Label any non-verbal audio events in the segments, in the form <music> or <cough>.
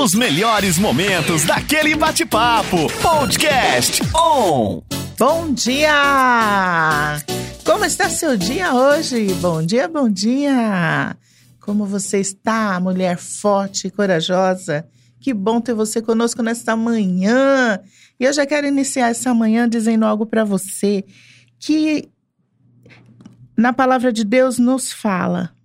Os melhores momentos daquele bate-papo. Podcast On. Bom dia! Como está seu dia hoje? Bom dia, bom dia! Como você está, mulher forte e corajosa? Que bom ter você conosco nesta manhã. E eu já quero iniciar essa manhã dizendo algo para você que na palavra de Deus nos fala: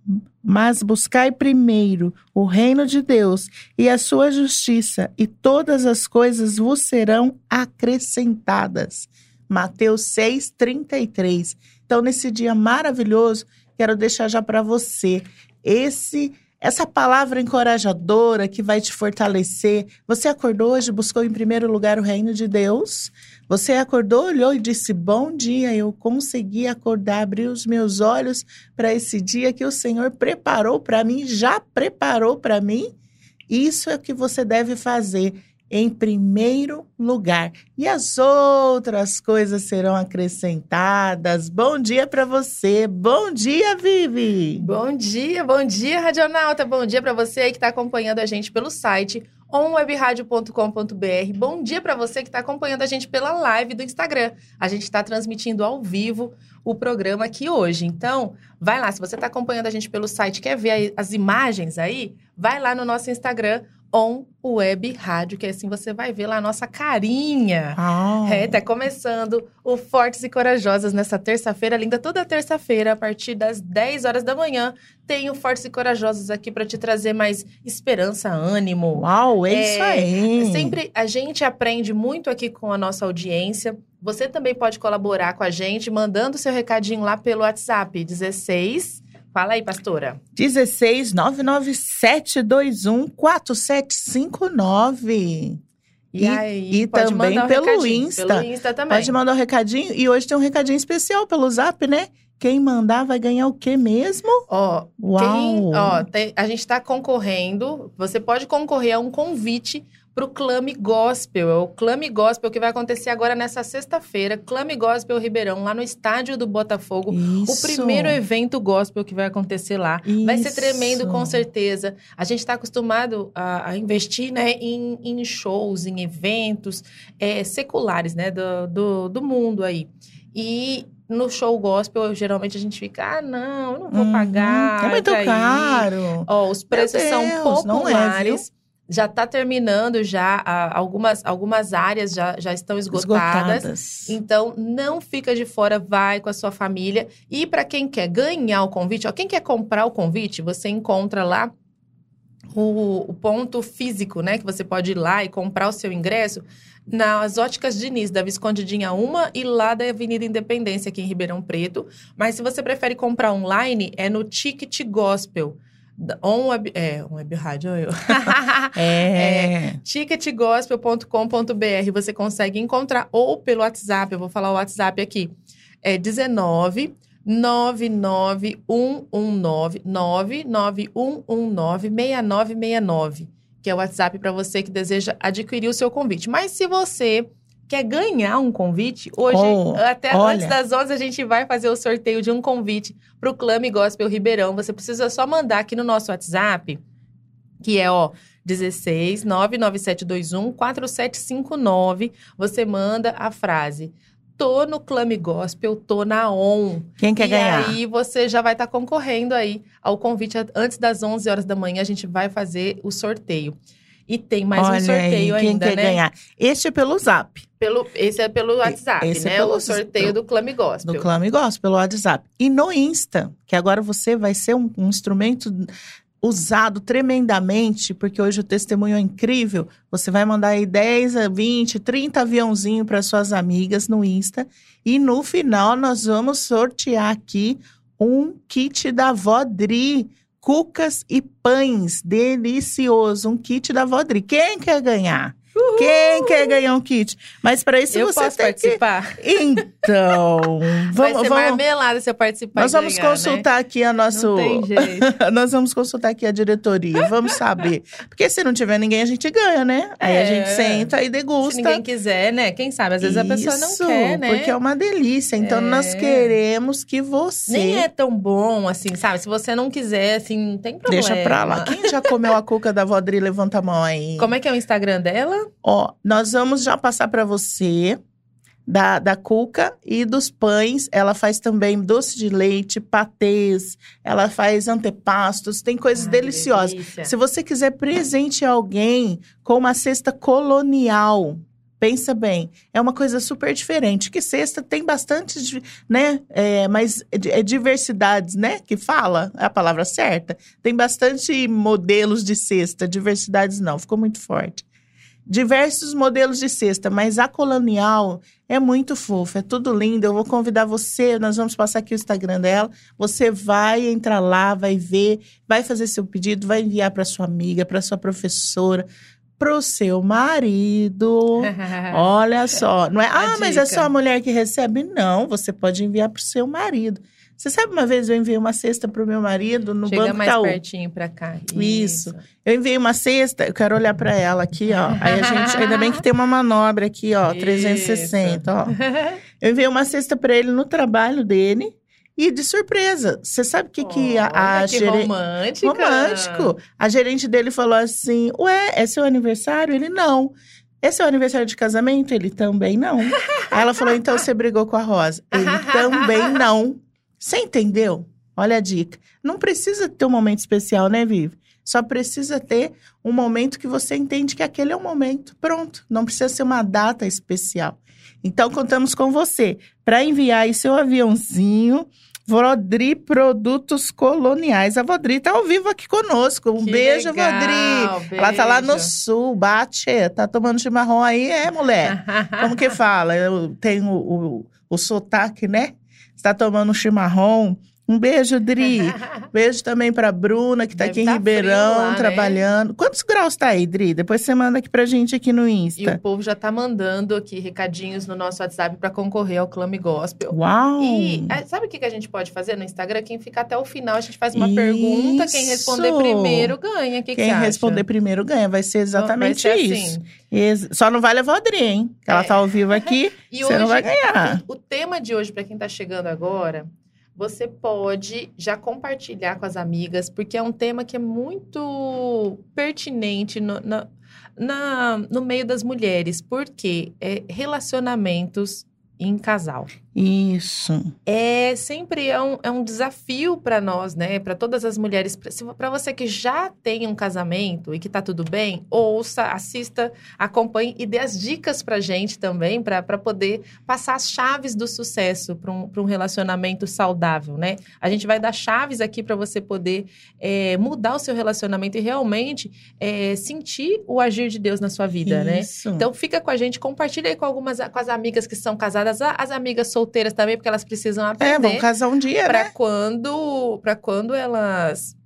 mas buscai primeiro o reino de Deus e a sua justiça, e todas as coisas vos serão acrescentadas. Mateus 6:33. Então, nesse dia maravilhoso, quero deixar já para você esse essa palavra encorajadora que vai te fortalecer. Você acordou hoje, buscou em primeiro lugar o reino de Deus. Você acordou, olhou e disse: Bom dia, eu consegui acordar, abrir os meus olhos para esse dia que o Senhor preparou para mim, já preparou para mim. Isso é o que você deve fazer em primeiro lugar. E as outras coisas serão acrescentadas. Bom dia para você. Bom dia, Vivi. Bom dia, bom dia, Radionauta. Bom dia para você que está acompanhando a gente pelo site onwebradio.com.br. Bom dia para você que está acompanhando a gente pela live do Instagram. A gente está transmitindo ao vivo o programa aqui hoje. Então, vai lá. Se você está acompanhando a gente pelo site, quer ver as imagens aí, vai lá no nosso Instagram, On Web Rádio, que assim você vai ver lá a nossa carinha. Oh. É, tá começando o Fortes e Corajosas nessa terça-feira linda. Toda terça-feira, a partir das 10 horas da manhã, tem o Fortes e Corajosas aqui para te trazer mais esperança, ânimo. Uau, é, é isso aí! Sempre a gente aprende muito aqui com a nossa audiência. Você também pode colaborar com a gente mandando seu recadinho lá pelo WhatsApp 16 Fala aí, pastora. 16 99721 4759. E, e, aí, e também um pelo Insta. Pelo Insta também. Pode mandar um recadinho. E hoje tem um recadinho especial pelo Zap, né? Quem mandar vai ganhar o quê mesmo? Ó, Uau. Quem, ó tem, a gente está concorrendo. Você pode concorrer a um convite para o Clame Gospel. É o Clame Gospel que vai acontecer agora nessa sexta-feira. Clame Gospel Ribeirão, lá no estádio do Botafogo. Isso. O primeiro evento gospel que vai acontecer lá. Isso. Vai ser tremendo, com certeza. A gente está acostumado a, a, investir né, em, em, shows, em eventos é, seculares né, do, do, do mundo aí. E no show gospel, geralmente a gente fica, ah, não, eu não vou uhum, pagar. É muito caro. Ó, os preços Deus, são populares. Já está terminando, já algumas, algumas áreas já, já estão esgotadas. esgotadas. Então, não fica de fora, vai com a sua família. E para quem quer ganhar o convite, ó, quem quer comprar o convite, você encontra lá o, o, ponto físico, né? Que você pode ir lá e comprar o seu ingresso nas óticas Diniz, da Visconde Dinha 1 e lá da Avenida Independência, aqui em Ribeirão Preto. Mas se você prefere comprar online, é no Ticket Gospel. On web, é, on web rádio, eu. <laughs> é. é ticketgospel.com.br você consegue encontrar ou pelo WhatsApp, eu vou falar o WhatsApp aqui. É 19 99119 99119 6969, que é o WhatsApp para você que deseja adquirir o seu convite. Mas se você quer ganhar um convite, hoje, oh, até olha. antes das 11, a gente vai fazer o sorteio de um convite para o Clame Gospel Ribeirão. Você precisa só mandar aqui no nosso WhatsApp, que é, ó, 16 99721 4759. Você manda a frase tô no Clame Gospel, tô na ON. Quem quer e ganhar? E aí você já vai estar tá concorrendo aí ao convite antes das 11 horas da manhã, a gente vai fazer o sorteio. E tem mais Olha um sorteio aí, quem ainda, quer né? ganhar? Este é pelo Zap. Pelo, esse é pelo WhatsApp, esse é né? É pelo, o sorteio do Clame Gospel. Do Clame Gospel, pelo WhatsApp. E no Insta, que agora você vai ser um, um instrumento usado tremendamente, porque hoje o testemunho é incrível. Você vai mandar aí 10, 20, 30 aviãozinhos para suas amigas no Insta. E no final nós vamos sortear aqui um kit da Vodri cucas e pães. Delicioso. Um kit da Vodri. Quem quer ganhar? Uhul. Quem quer ganhar um kit? Mas para isso eu você posso tem participar. Que... Então, <laughs> vamos, Vai ser vamos... marmelada se eu participar. Nós vamos ganhar, consultar né? aqui a nosso. Não tem jeito. <laughs> Nós vamos consultar aqui a diretoria. Vamos saber, porque se não tiver ninguém a gente ganha, né? Aí é. a gente senta e degusta. Se ninguém quiser, né? Quem sabe? Às vezes isso, a pessoa não quer, né? Porque é uma delícia. Então é. nós queremos que você. Nem é tão bom assim, sabe? Se você não quiser, assim, não tem problema. Deixa pra lá. Quem já comeu a cuca da Vodri, levanta a mão aí. Como é que é o Instagram dela? Ó, nós vamos já passar para você da, da cuca e dos pães. Ela faz também doce de leite, patês, ela faz antepastos, tem coisas deliciosas. Se você quiser presente alguém com uma cesta colonial, pensa bem, é uma coisa super diferente. Que cesta tem bastante, né? É, mas é diversidades, né? Que fala é a palavra certa. Tem bastante modelos de cesta, diversidades não, ficou muito forte diversos modelos de cesta, mas a colonial é muito fofa, é tudo lindo. Eu vou convidar você, nós vamos passar aqui o Instagram dela. Você vai entrar lá, vai ver, vai fazer seu pedido, vai enviar para sua amiga, para sua professora, para o seu marido. <laughs> Olha só, não é? ah, mas é só a mulher que recebe? Não, você pode enviar para o seu marido. Você sabe, uma vez eu enviei uma cesta pro meu marido no Chega Banco mais Itaú. pertinho pra cá. Isso. Isso. Eu enviei uma cesta, eu quero olhar para ela aqui, ó. Aí a gente, ainda bem que tem uma manobra aqui, ó, Isso. 360, ó. <laughs> Eu enviei uma cesta para ele no trabalho dele. E de surpresa, você sabe o que, que a, a gerente. Romântica. Romântico. A gerente dele falou assim: Ué, é seu aniversário? Ele não. É seu aniversário de casamento? Ele também não. Aí ela falou: então você brigou com a Rosa? Ele também não. Você entendeu? Olha a dica. Não precisa ter um momento especial, né, Vivi? Só precisa ter um momento que você entende que aquele é o momento. Pronto. Não precisa ser uma data especial. Então, contamos com você para enviar aí seu aviãozinho. Vodri Produtos Coloniais. A Vodri tá ao vivo aqui conosco. Um que beijo, legal, Vodri. Beijo. Ela tá lá no sul, bate. Tá tomando chimarrão aí, é, mulher? <laughs> Como que fala? Eu tenho o, o, o sotaque, né? Está tomando um chimarrão. Um beijo, Dri. <laughs> beijo também para Bruna, que está aqui em tá Ribeirão, lá, né? trabalhando. Né? Quantos graus tá aí, Dri? Depois você manda aqui pra gente aqui no Insta. E o povo já tá mandando aqui recadinhos no nosso WhatsApp para concorrer ao Clame Gospel. Uau! E é, sabe o que a gente pode fazer no Instagram? Quem ficar até o final, a gente faz uma Isso. pergunta. Quem responder primeiro ganha. Que, Quem que responder primeiro ganha. Vai ser exatamente vai ser isso. Assim. Só não vai levar a Dri, hein? Ela é. tá ao vivo aqui. <laughs> e você hoje, não vai ganhar. O, o tema de hoje, para quem tá chegando agora, você pode já compartilhar com as amigas, porque é um tema que é muito pertinente no, na, na, no meio das mulheres, porque é relacionamentos em casal. Isso. É sempre é um, é um desafio para nós, né? Para todas as mulheres. Para você que já tem um casamento e que tá tudo bem, ouça, assista, acompanhe e dê as dicas pra gente também, para poder passar as chaves do sucesso para um, um relacionamento saudável, né? A gente vai dar chaves aqui para você poder é, mudar o seu relacionamento e realmente é, sentir o agir de Deus na sua vida, né? Isso. né? Então fica com a gente, compartilha aí com algumas com as amigas que são casadas, as amigas solteiras também, porque elas precisam aprender. É, vão casar um dia, pra né? quando, para quando elas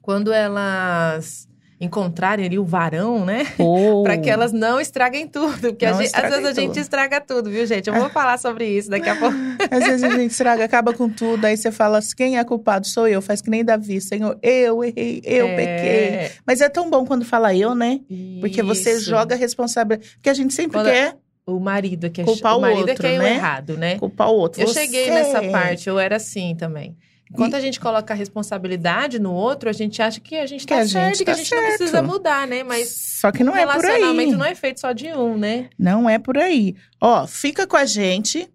quando elas encontrarem ali o varão, né? Oh. <laughs> para que elas não estraguem tudo. Porque gente, às vezes a gente estraga tudo, viu, gente? Eu vou falar sobre isso daqui a pouco. <laughs> às vezes a gente estraga, acaba com tudo. Aí você fala assim: quem é culpado? Sou eu. Faz que nem Davi, Senhor. Eu errei, eu é... pequei. Mas é tão bom quando fala eu, né? Porque você joga a responsabilidade. Porque a gente sempre quando... quer o marido é que é culpar o, marido outro, é que é né? o errado, né? Culpar o outro. Eu Você... cheguei nessa parte, eu era assim também. Enquanto e... a gente coloca a responsabilidade no outro, a gente acha que a gente que tá a certo, gente que tá a gente certo. não precisa mudar, né? Mas só que não é por aí. relacionamento não é feito só de um, né? Não é por aí. Ó, fica com a gente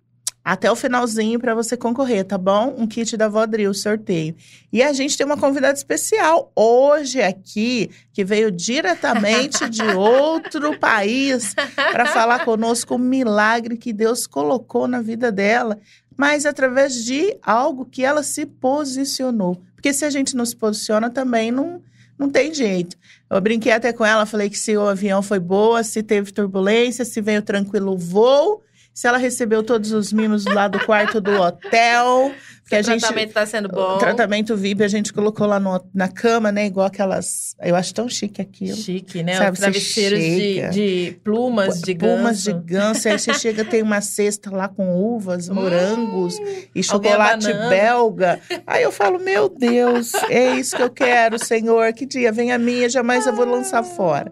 até o finalzinho para você concorrer, tá bom? Um kit da Vodril, sorteio. E a gente tem uma convidada especial hoje aqui, que veio diretamente de <laughs> outro país para falar conosco o milagre que Deus colocou na vida dela, mas através de algo que ela se posicionou. Porque se a gente não se posiciona também não não tem jeito. Eu brinquei até com ela, falei que se o avião foi boa, se teve turbulência, se veio tranquilo o voo, se ela recebeu todos os mimos lá do quarto do hotel. Que o tratamento está sendo bom. O tratamento VIP a gente colocou lá no, na cama, né? Igual aquelas. Eu acho tão chique aquilo. Chique, né? Sabe, travesseiros de, de, plumas de ganso. Plumas de ganso. Aí você <laughs> chega, tem uma cesta lá com uvas, hum, morangos e chocolate belga. Aí eu falo, meu Deus, é isso que eu quero, Senhor. Que dia vem a minha, jamais eu vou lançar fora.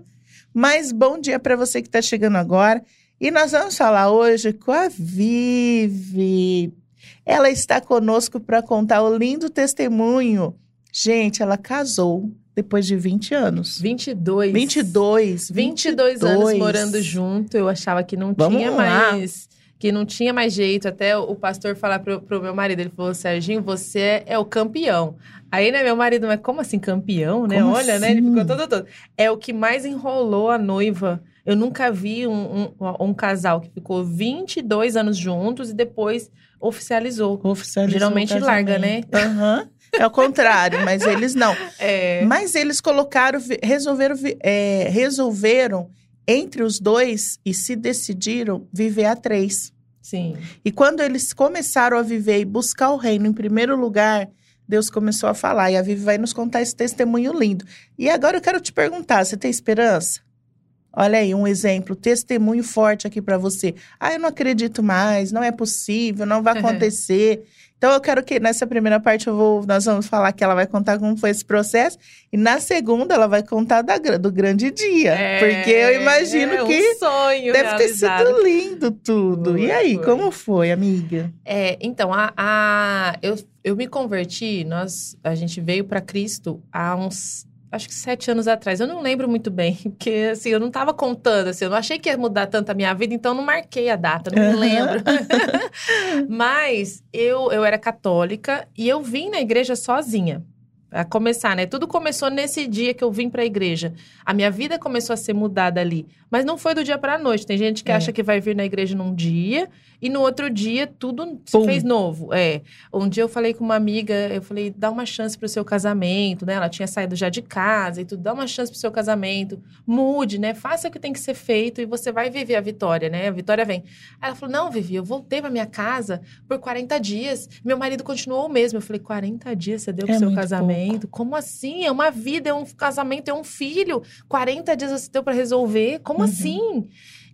Mas bom dia para você que está chegando agora. E nós vamos falar hoje com a Vivi. Ela está conosco para contar o lindo testemunho. Gente, ela casou depois de 20 anos. 22. 22. 22, 22 anos morando junto. Eu achava que não Vamos tinha lá. mais que não tinha mais jeito. Até o pastor falar pro, pro meu marido, ele falou, Serginho, você é o campeão. Aí, né, meu marido, mas como assim campeão, né? Como Olha, assim? né? Ele ficou assim? todo, todo. É o que mais enrolou a noiva. Eu nunca vi um, um, um casal que ficou 22 anos juntos e depois oficializou. Oficializou Geralmente larga, né? Uhum. É o contrário, mas eles não. <laughs> É. Mas eles colocaram, resolveram, é, resolveram entre os dois e se decidiram viver a três. Sim. E quando eles começaram a viver e buscar o reino em primeiro lugar, Deus começou a falar. E a Vivi vai nos contar esse testemunho lindo. E agora eu quero te perguntar: você tem esperança? Olha aí, um exemplo, testemunho forte aqui para você. Ah, eu não acredito mais, não é possível, não vai acontecer. Então eu quero que nessa primeira parte eu vou, nós vamos falar que ela vai contar como foi esse processo e na segunda ela vai contar da, do grande dia, é, porque eu imagino é um que sonho deve realizado. ter sido lindo tudo. E aí, foi. como foi, amiga? É, então a, a eu, eu me converti, nós a gente veio para Cristo há uns acho que sete anos atrás. Eu não lembro muito bem, <laughs> porque assim, eu não estava contando, assim, eu não achei que ia mudar tanto a minha vida, então não marquei a data, não me lembro. <laughs> Mas eu, eu era católica e eu vim na igreja sozinha a começar, né? Tudo começou nesse dia que eu vim para a igreja. A minha vida começou a ser mudada ali, mas não foi do dia para a noite. Tem gente que é. acha que vai vir na igreja num dia e no outro dia tudo se Pum. fez novo. É. Um dia eu falei com uma amiga, eu falei: "Dá uma chance pro seu casamento", né? Ela tinha saído já de casa e tudo, dá uma chance pro seu casamento. Mude, né? Faça o que tem que ser feito e você vai viver a vitória, né? A vitória vem. Aí ela falou: "Não, Vivi, eu voltei para minha casa por 40 dias. Meu marido continuou o mesmo". Eu falei: "40 dias você deu pro é seu casamento?" Casamento. Como assim? É uma vida, é um casamento, é um filho. 40 dias você deu para resolver. Como uhum. assim?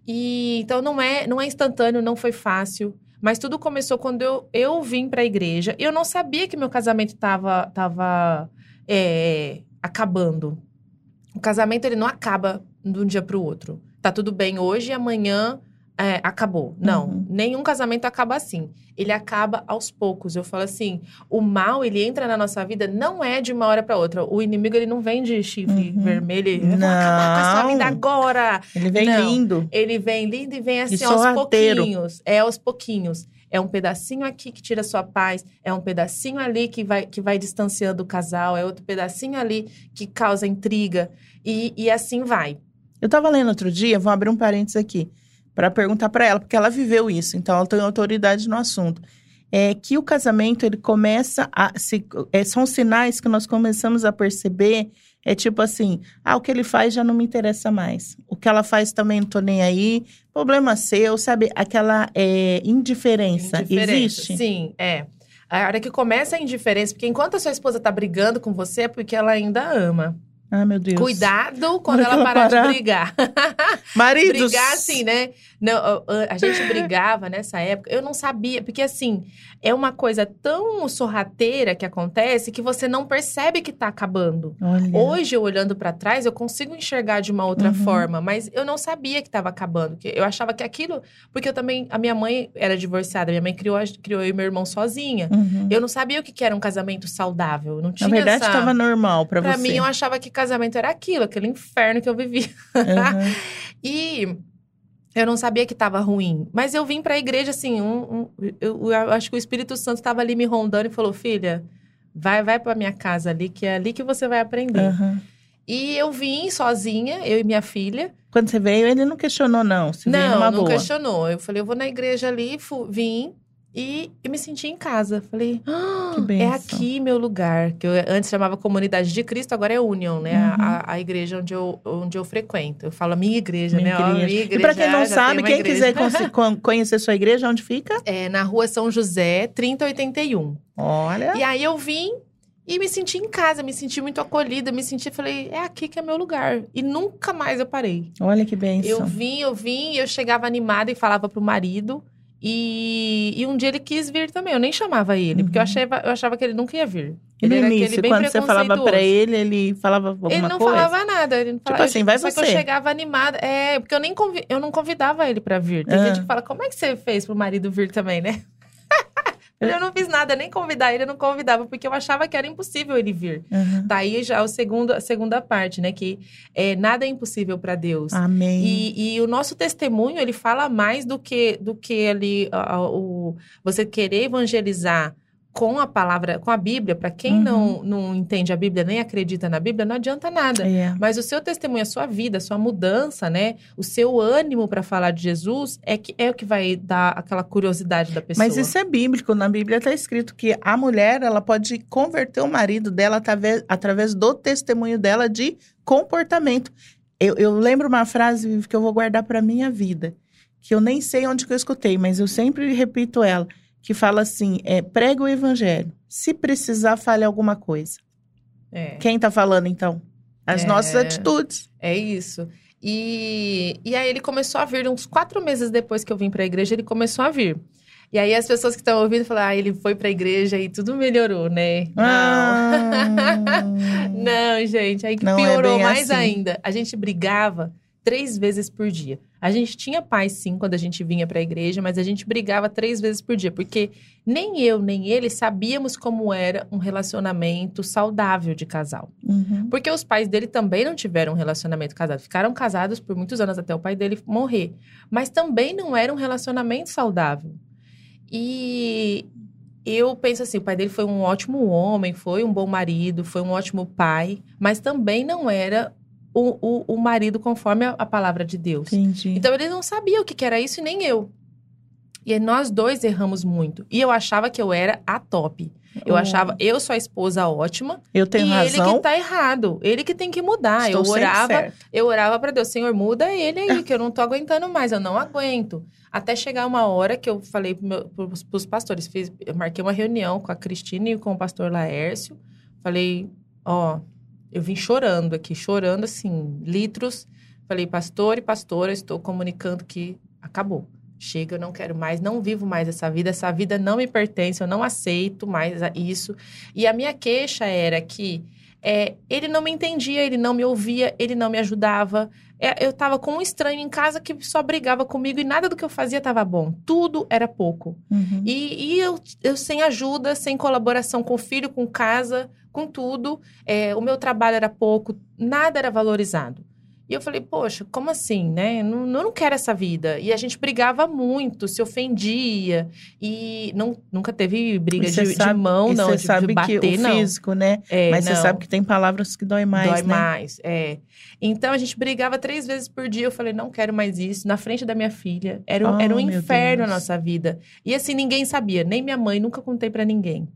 E então não é, não é instantâneo, não foi fácil. Mas tudo começou quando eu, eu vim para a igreja. Eu não sabia que meu casamento estava tava, é, acabando. O casamento ele não acaba de um dia para o outro. Tá tudo bem hoje e amanhã é, acabou. Não, uhum. nenhum casamento acaba assim. Ele acaba aos poucos. Eu falo assim, o mal, ele entra na nossa vida, não é de uma hora para outra. O inimigo, ele não vem de chifre uhum. vermelho, ele não. acabar com a sua vida agora. Ele vem não. lindo. Ele vem lindo e vem assim, aos pouquinhos. É, aos pouquinhos. É um pedacinho aqui que tira sua paz, é um pedacinho ali que vai, que vai distanciando o casal, é outro pedacinho ali que causa intriga. E, e assim vai. Eu tava lendo outro dia, vou abrir um parênteses aqui para perguntar para ela, porque ela viveu isso, então ela tem autoridade no assunto. É que o casamento ele começa a se, é, são sinais que nós começamos a perceber é tipo assim, ah, o que ele faz já não me interessa mais. O que ela faz também não tô nem aí. Problema seu, sabe? Aquela é, indiferença. indiferença. Existe? Sim, é. A hora que começa a indiferença, porque enquanto a sua esposa tá brigando com você, é porque ela ainda ama. Ah, meu Deus. Cuidado quando ela, ela parar, parar, de brigar. <laughs> <laughs> Maridos. brigar assim, né? Não, a gente <laughs> brigava nessa época. Eu não sabia, porque assim, é uma coisa tão sorrateira que acontece que você não percebe que tá acabando. Olha. Hoje, eu olhando para trás, eu consigo enxergar de uma outra uhum. forma, mas eu não sabia que tava acabando. Eu achava que aquilo. Porque eu também. A minha mãe era divorciada, minha mãe criou, criou eu e meu irmão sozinha. Uhum. Eu não sabia o que era um casamento saudável. Não tinha Na verdade, essa... tava normal para você. Pra mim, eu achava que casamento era aquilo, aquele inferno que eu vivia. Uhum. <laughs> e eu não sabia que estava ruim. Mas eu vim para a igreja assim, um, um, eu, eu, acho que o Espírito Santo estava ali me rondando e falou: "Filha, vai vai para minha casa ali, que é ali que você vai aprender". Uhum. E eu vim sozinha, eu e minha filha. Quando você veio, ele não questionou não, você não, não boa. questionou. Eu falei: "Eu vou na igreja ali, vim E eu me senti em casa. Falei, ah, é aqui meu lugar. Que eu antes chamava Comunidade de Cristo, agora é Union, né? Uhum. A, a, igreja onde eu, onde eu frequento. Eu falo a minha igreja, minha né? Igreja. Ó, minha igreja. E para quem não sabe, quem igreja. quiser conhecer sua igreja, onde fica? <laughs> É na rua São José, 3081. Olha. E aí eu vim e me senti em casa, me senti muito acolhida, me senti, falei, é aqui que é meu lugar. E nunca mais eu parei. Olha que bem. Eu vim, eu vim, eu chegava animada e falava pro marido. E, e um dia ele quis vir também. Eu nem chamava ele, uhum. porque eu uhum. achava, eu achava que ele nunca ia vir. E no início, quando você falava pra ele, ele falava alguma coisa? Ele não coisa? falava nada. Ele não tipo assim, vai só você. que eu chegava animada. É, porque eu nem convi, eu não convidava ele pra vir. Tem ah. gente que fala, como é que você fez pro marido vir também, né? Eu não fiz nada, nem convidar ele, eu não convidava, porque eu achava que era impossível ele vir. Uhum. Daí já o segundo, a segunda parte, né? Que é, nada é impossível para Deus. Amém. E, e, o nosso testemunho, ele fala mais do que, do que ali, o, você querer evangelizar com a palavra, com a Bíblia, para quem uhum. não, não entende a Bíblia nem acredita na Bíblia, não adianta nada. É. Mas o seu testemunho, a sua vida, a sua mudança, né? O seu ânimo para falar de Jesus é, que, é o que vai dar aquela curiosidade da pessoa. Mas isso é bíblico. Na Bíblia está escrito que a mulher ela pode converter o marido dela através, através do testemunho dela de comportamento. Eu, eu lembro uma frase que eu vou guardar para minha vida, que eu nem sei onde que eu escutei, mas eu sempre repito ela que fala assim: é, prega o evangelho. Se precisar, fale alguma coisa. É. Quem está falando, então? As é, nossas atitudes. É isso. E, e aí ele começou a vir, uns quatro meses depois que eu vim para a igreja, ele começou a vir. E aí as pessoas que estão ouvindo falam, ah, ele foi para a igreja e tudo melhorou, né? Não. Ah. <laughs> não, gente, aí que Não é piorou é mais assim. ainda. A gente brigava três vezes por dia. A gente tinha paz, sim, quando a gente vinha para a igreja, mas a gente brigava três vezes por dia, porque nem eu, nem ele sabíamos como era um relacionamento saudável de casal. Uhum. Porque os pais dele também não tiveram um relacionamento casado. Ficaram casados por muitos anos até o pai dele morrer. Mas também não era um relacionamento saudável. E eu penso assim, o pai dele foi um ótimo homem, foi um bom marido, foi um ótimo pai, mas também não era o, o, o marido conforme a, a, palavra de Deus. Entendi. Então ele não sabia o que, que era isso e nem eu. E nós dois erramos muito. E eu achava que eu era a top. Eu oh. achava, eu sou a esposa ótima. Eu tenho e razão. ele que tá errado. Ele que tem que mudar. Estou eu orava, eu orava para Deus, Senhor, muda ele aí, que eu não tô aguentando mais, eu não aguento. Até chegar uma hora que eu falei pro meu, pros, pros pastores, fiz, eu marquei uma reunião com a Cristina e com o pastor Laércio. Falei, ó, oh, eu vim chorando aqui, chorando assim, litros. Falei, pastor e pastora, estou comunicando que acabou. Chega, eu não quero mais, não vivo mais essa vida, essa vida não me pertence, eu não aceito mais isso. E a minha queixa era que é, ele não me entendia, ele não me ouvia, ele não me ajudava. É, eu estava com um estranho em casa que só brigava comigo e nada do que eu fazia estava bom. Tudo era pouco. Uhum. E, e eu, eu, sem ajuda, sem colaboração com o filho, com casa, com tudo, é, o meu trabalho era pouco, nada era valorizado. E eu falei, poxa, como assim, né? Não, eu não quero essa vida. E a gente brigava muito, se ofendia. E não, nunca teve briga de, sabe, de, mão, não, de, sabe de bater, que o não. físico, né? É, Mas não. você sabe que tem palavras que dói mais, dói né? mais, é. Então, a gente brigava três vezes por dia. Eu falei, não quero mais isso. Na frente da minha filha. Era, oh, era um inferno a nossa vida. E assim, ninguém sabia. Nem minha mãe, nunca contei para ninguém.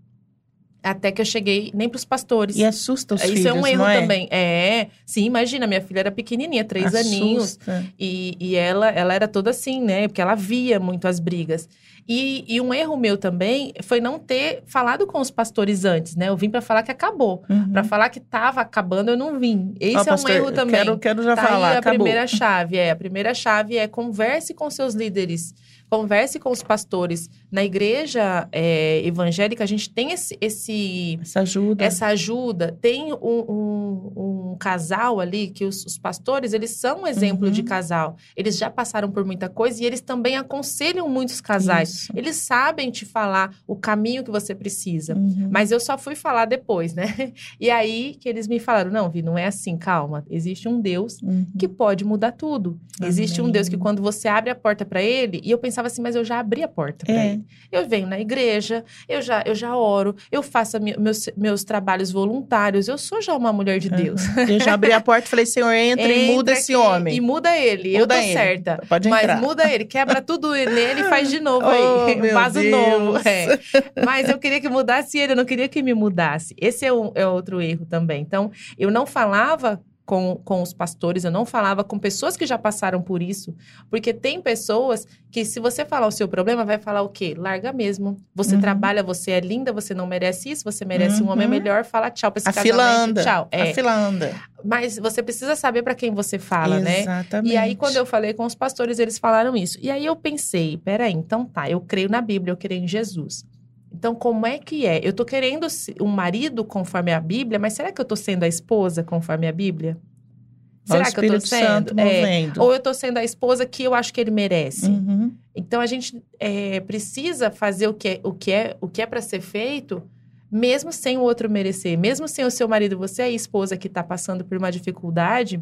Até que eu cheguei nem para os pastores. E assusta os Isso filhos, é um erro é? também. É, sim, imagina, minha filha era pequenininha, três assusta. aninhos. E, e ela, ela era toda assim, né? Porque ela via muito as brigas. E, e, um erro meu também foi não ter falado com os pastores antes, né? Eu vim para falar que acabou. Uhum. Para falar que estava acabando, eu não vim. Esse é pastor, um erro também. Quero, quero já tá falar. Aí a acabou. primeira chave é: a primeira chave é converse com seus líderes converse com os pastores. Na igreja é, evangélica, a gente tem esse, esse, essa ajuda. Essa ajuda. Tem um, um, um casal ali que os, os, pastores, eles são um exemplo uhum. de casal. Eles já passaram por muita coisa e eles também aconselham muitos casais. Isso. Eles sabem te falar o caminho que você precisa. Uhum. Mas eu só fui falar depois, né? <laughs> E aí que eles me falaram: não, Vi, não é assim, calma. Existe um Deus uhum. que pode mudar tudo. Existe um Deus que quando você abre a porta para ele, e eu pensava pensava assim, mas eu já abri a porta para é. ele. Eu venho na igreja, eu já, eu já oro, eu faço meus, meus trabalhos voluntários, eu sou já uma mulher de Deus. Uhum. Eu já abri a <laughs> porta e falei, Senhor, entra, entra e muda esse homem. E muda ele, muda eu tô ele. certa. Pode entrar. Mas muda ele, quebra tudo <laughs> nele e faz de novo oh, aí, <laughs> um vaso Deus. novo. É. Mas eu queria que mudasse ele, eu não queria que me mudasse. Esse é, um, é outro erro também. Então, eu não falava com, com os pastores, eu não falava com pessoas que já passaram por isso. Porque tem pessoas que, se você falar o seu problema, vai falar o quê? Larga mesmo. Você uhum. trabalha, você é linda, você não merece isso, você merece uhum. um homem uhum. melhor, fala tchau pra esse a casamento. Fila Tchau. É. A fila anda. Mas você precisa saber para quem você fala, Exatamente. né? Exatamente. E aí, quando eu falei com os pastores, eles falaram isso. E aí eu pensei, peraí, então tá, eu creio na Bíblia, eu creio em Jesus. Então, como é que é? Eu tô querendo um marido conforme a Bíblia, mas será que eu tô sendo a esposa conforme a Bíblia? Será que eu tô sendo? É, ou eu tô sendo a esposa que eu acho que ele merece? Uhum. Então a gente é, precisa fazer o que é, o que é, o que é para ser feito, mesmo sem o outro merecer, mesmo sem o seu marido, você é a esposa que está passando por uma dificuldade.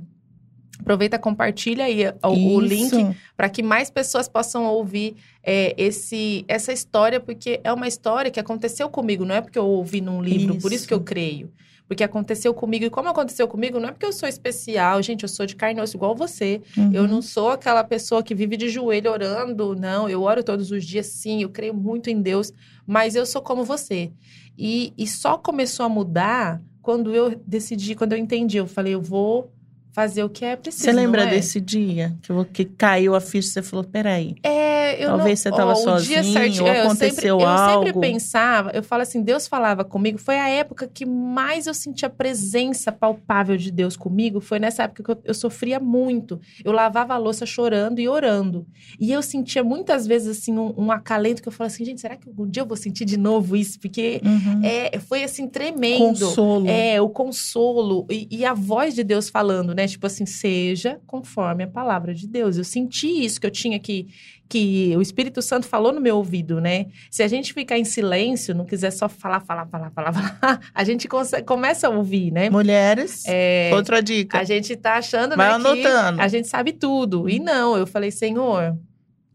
Aproveita, compartilha aí o, o link para que mais pessoas possam ouvir é, esse, essa história, porque é uma história que aconteceu comigo, não é porque eu ouvi num livro, isso. por isso que eu creio. Porque aconteceu comigo, e como aconteceu comigo, não é porque eu sou especial, gente, eu sou de carne e osso igual você. Uhum. Eu não sou aquela pessoa que vive de joelho orando, não. Eu oro todos os dias, sim, eu creio muito em Deus, mas eu sou como você. E, e só começou a mudar quando eu decidi, quando eu entendi. Eu falei, eu vou fazer o que é preciso. Você lembra é? desse dia que, que caiu a ficha e você falou: peraí. É, eu Talvez não, você estava sozinho, certinho, ou aconteceu eu sempre, algo. Eu sempre pensava, eu falo assim: Deus falava comigo. Foi a época que mais eu senti a presença palpável de Deus comigo. Foi nessa época que eu, eu sofria muito. Eu lavava a louça chorando e orando. E eu sentia muitas vezes assim um, um acalento que eu falava assim: gente, será que algum dia eu vou sentir de novo isso? Porque uhum. é, foi assim tremendo. Consolo. É, o consolo. E, e a voz de Deus falando, né? Tipo assim, seja conforme a palavra de Deus. Eu senti isso que eu tinha que que o Espírito Santo falou no meu ouvido, né? Se a gente ficar em silêncio, não quiser só falar, falar, falar, falar, <laughs> falar a gente consegue, começa a ouvir, né? Mulheres, é, outra dica. A gente tá achando, Vai né, anotando. que a gente sabe tudo. E não, eu falei, Senhor,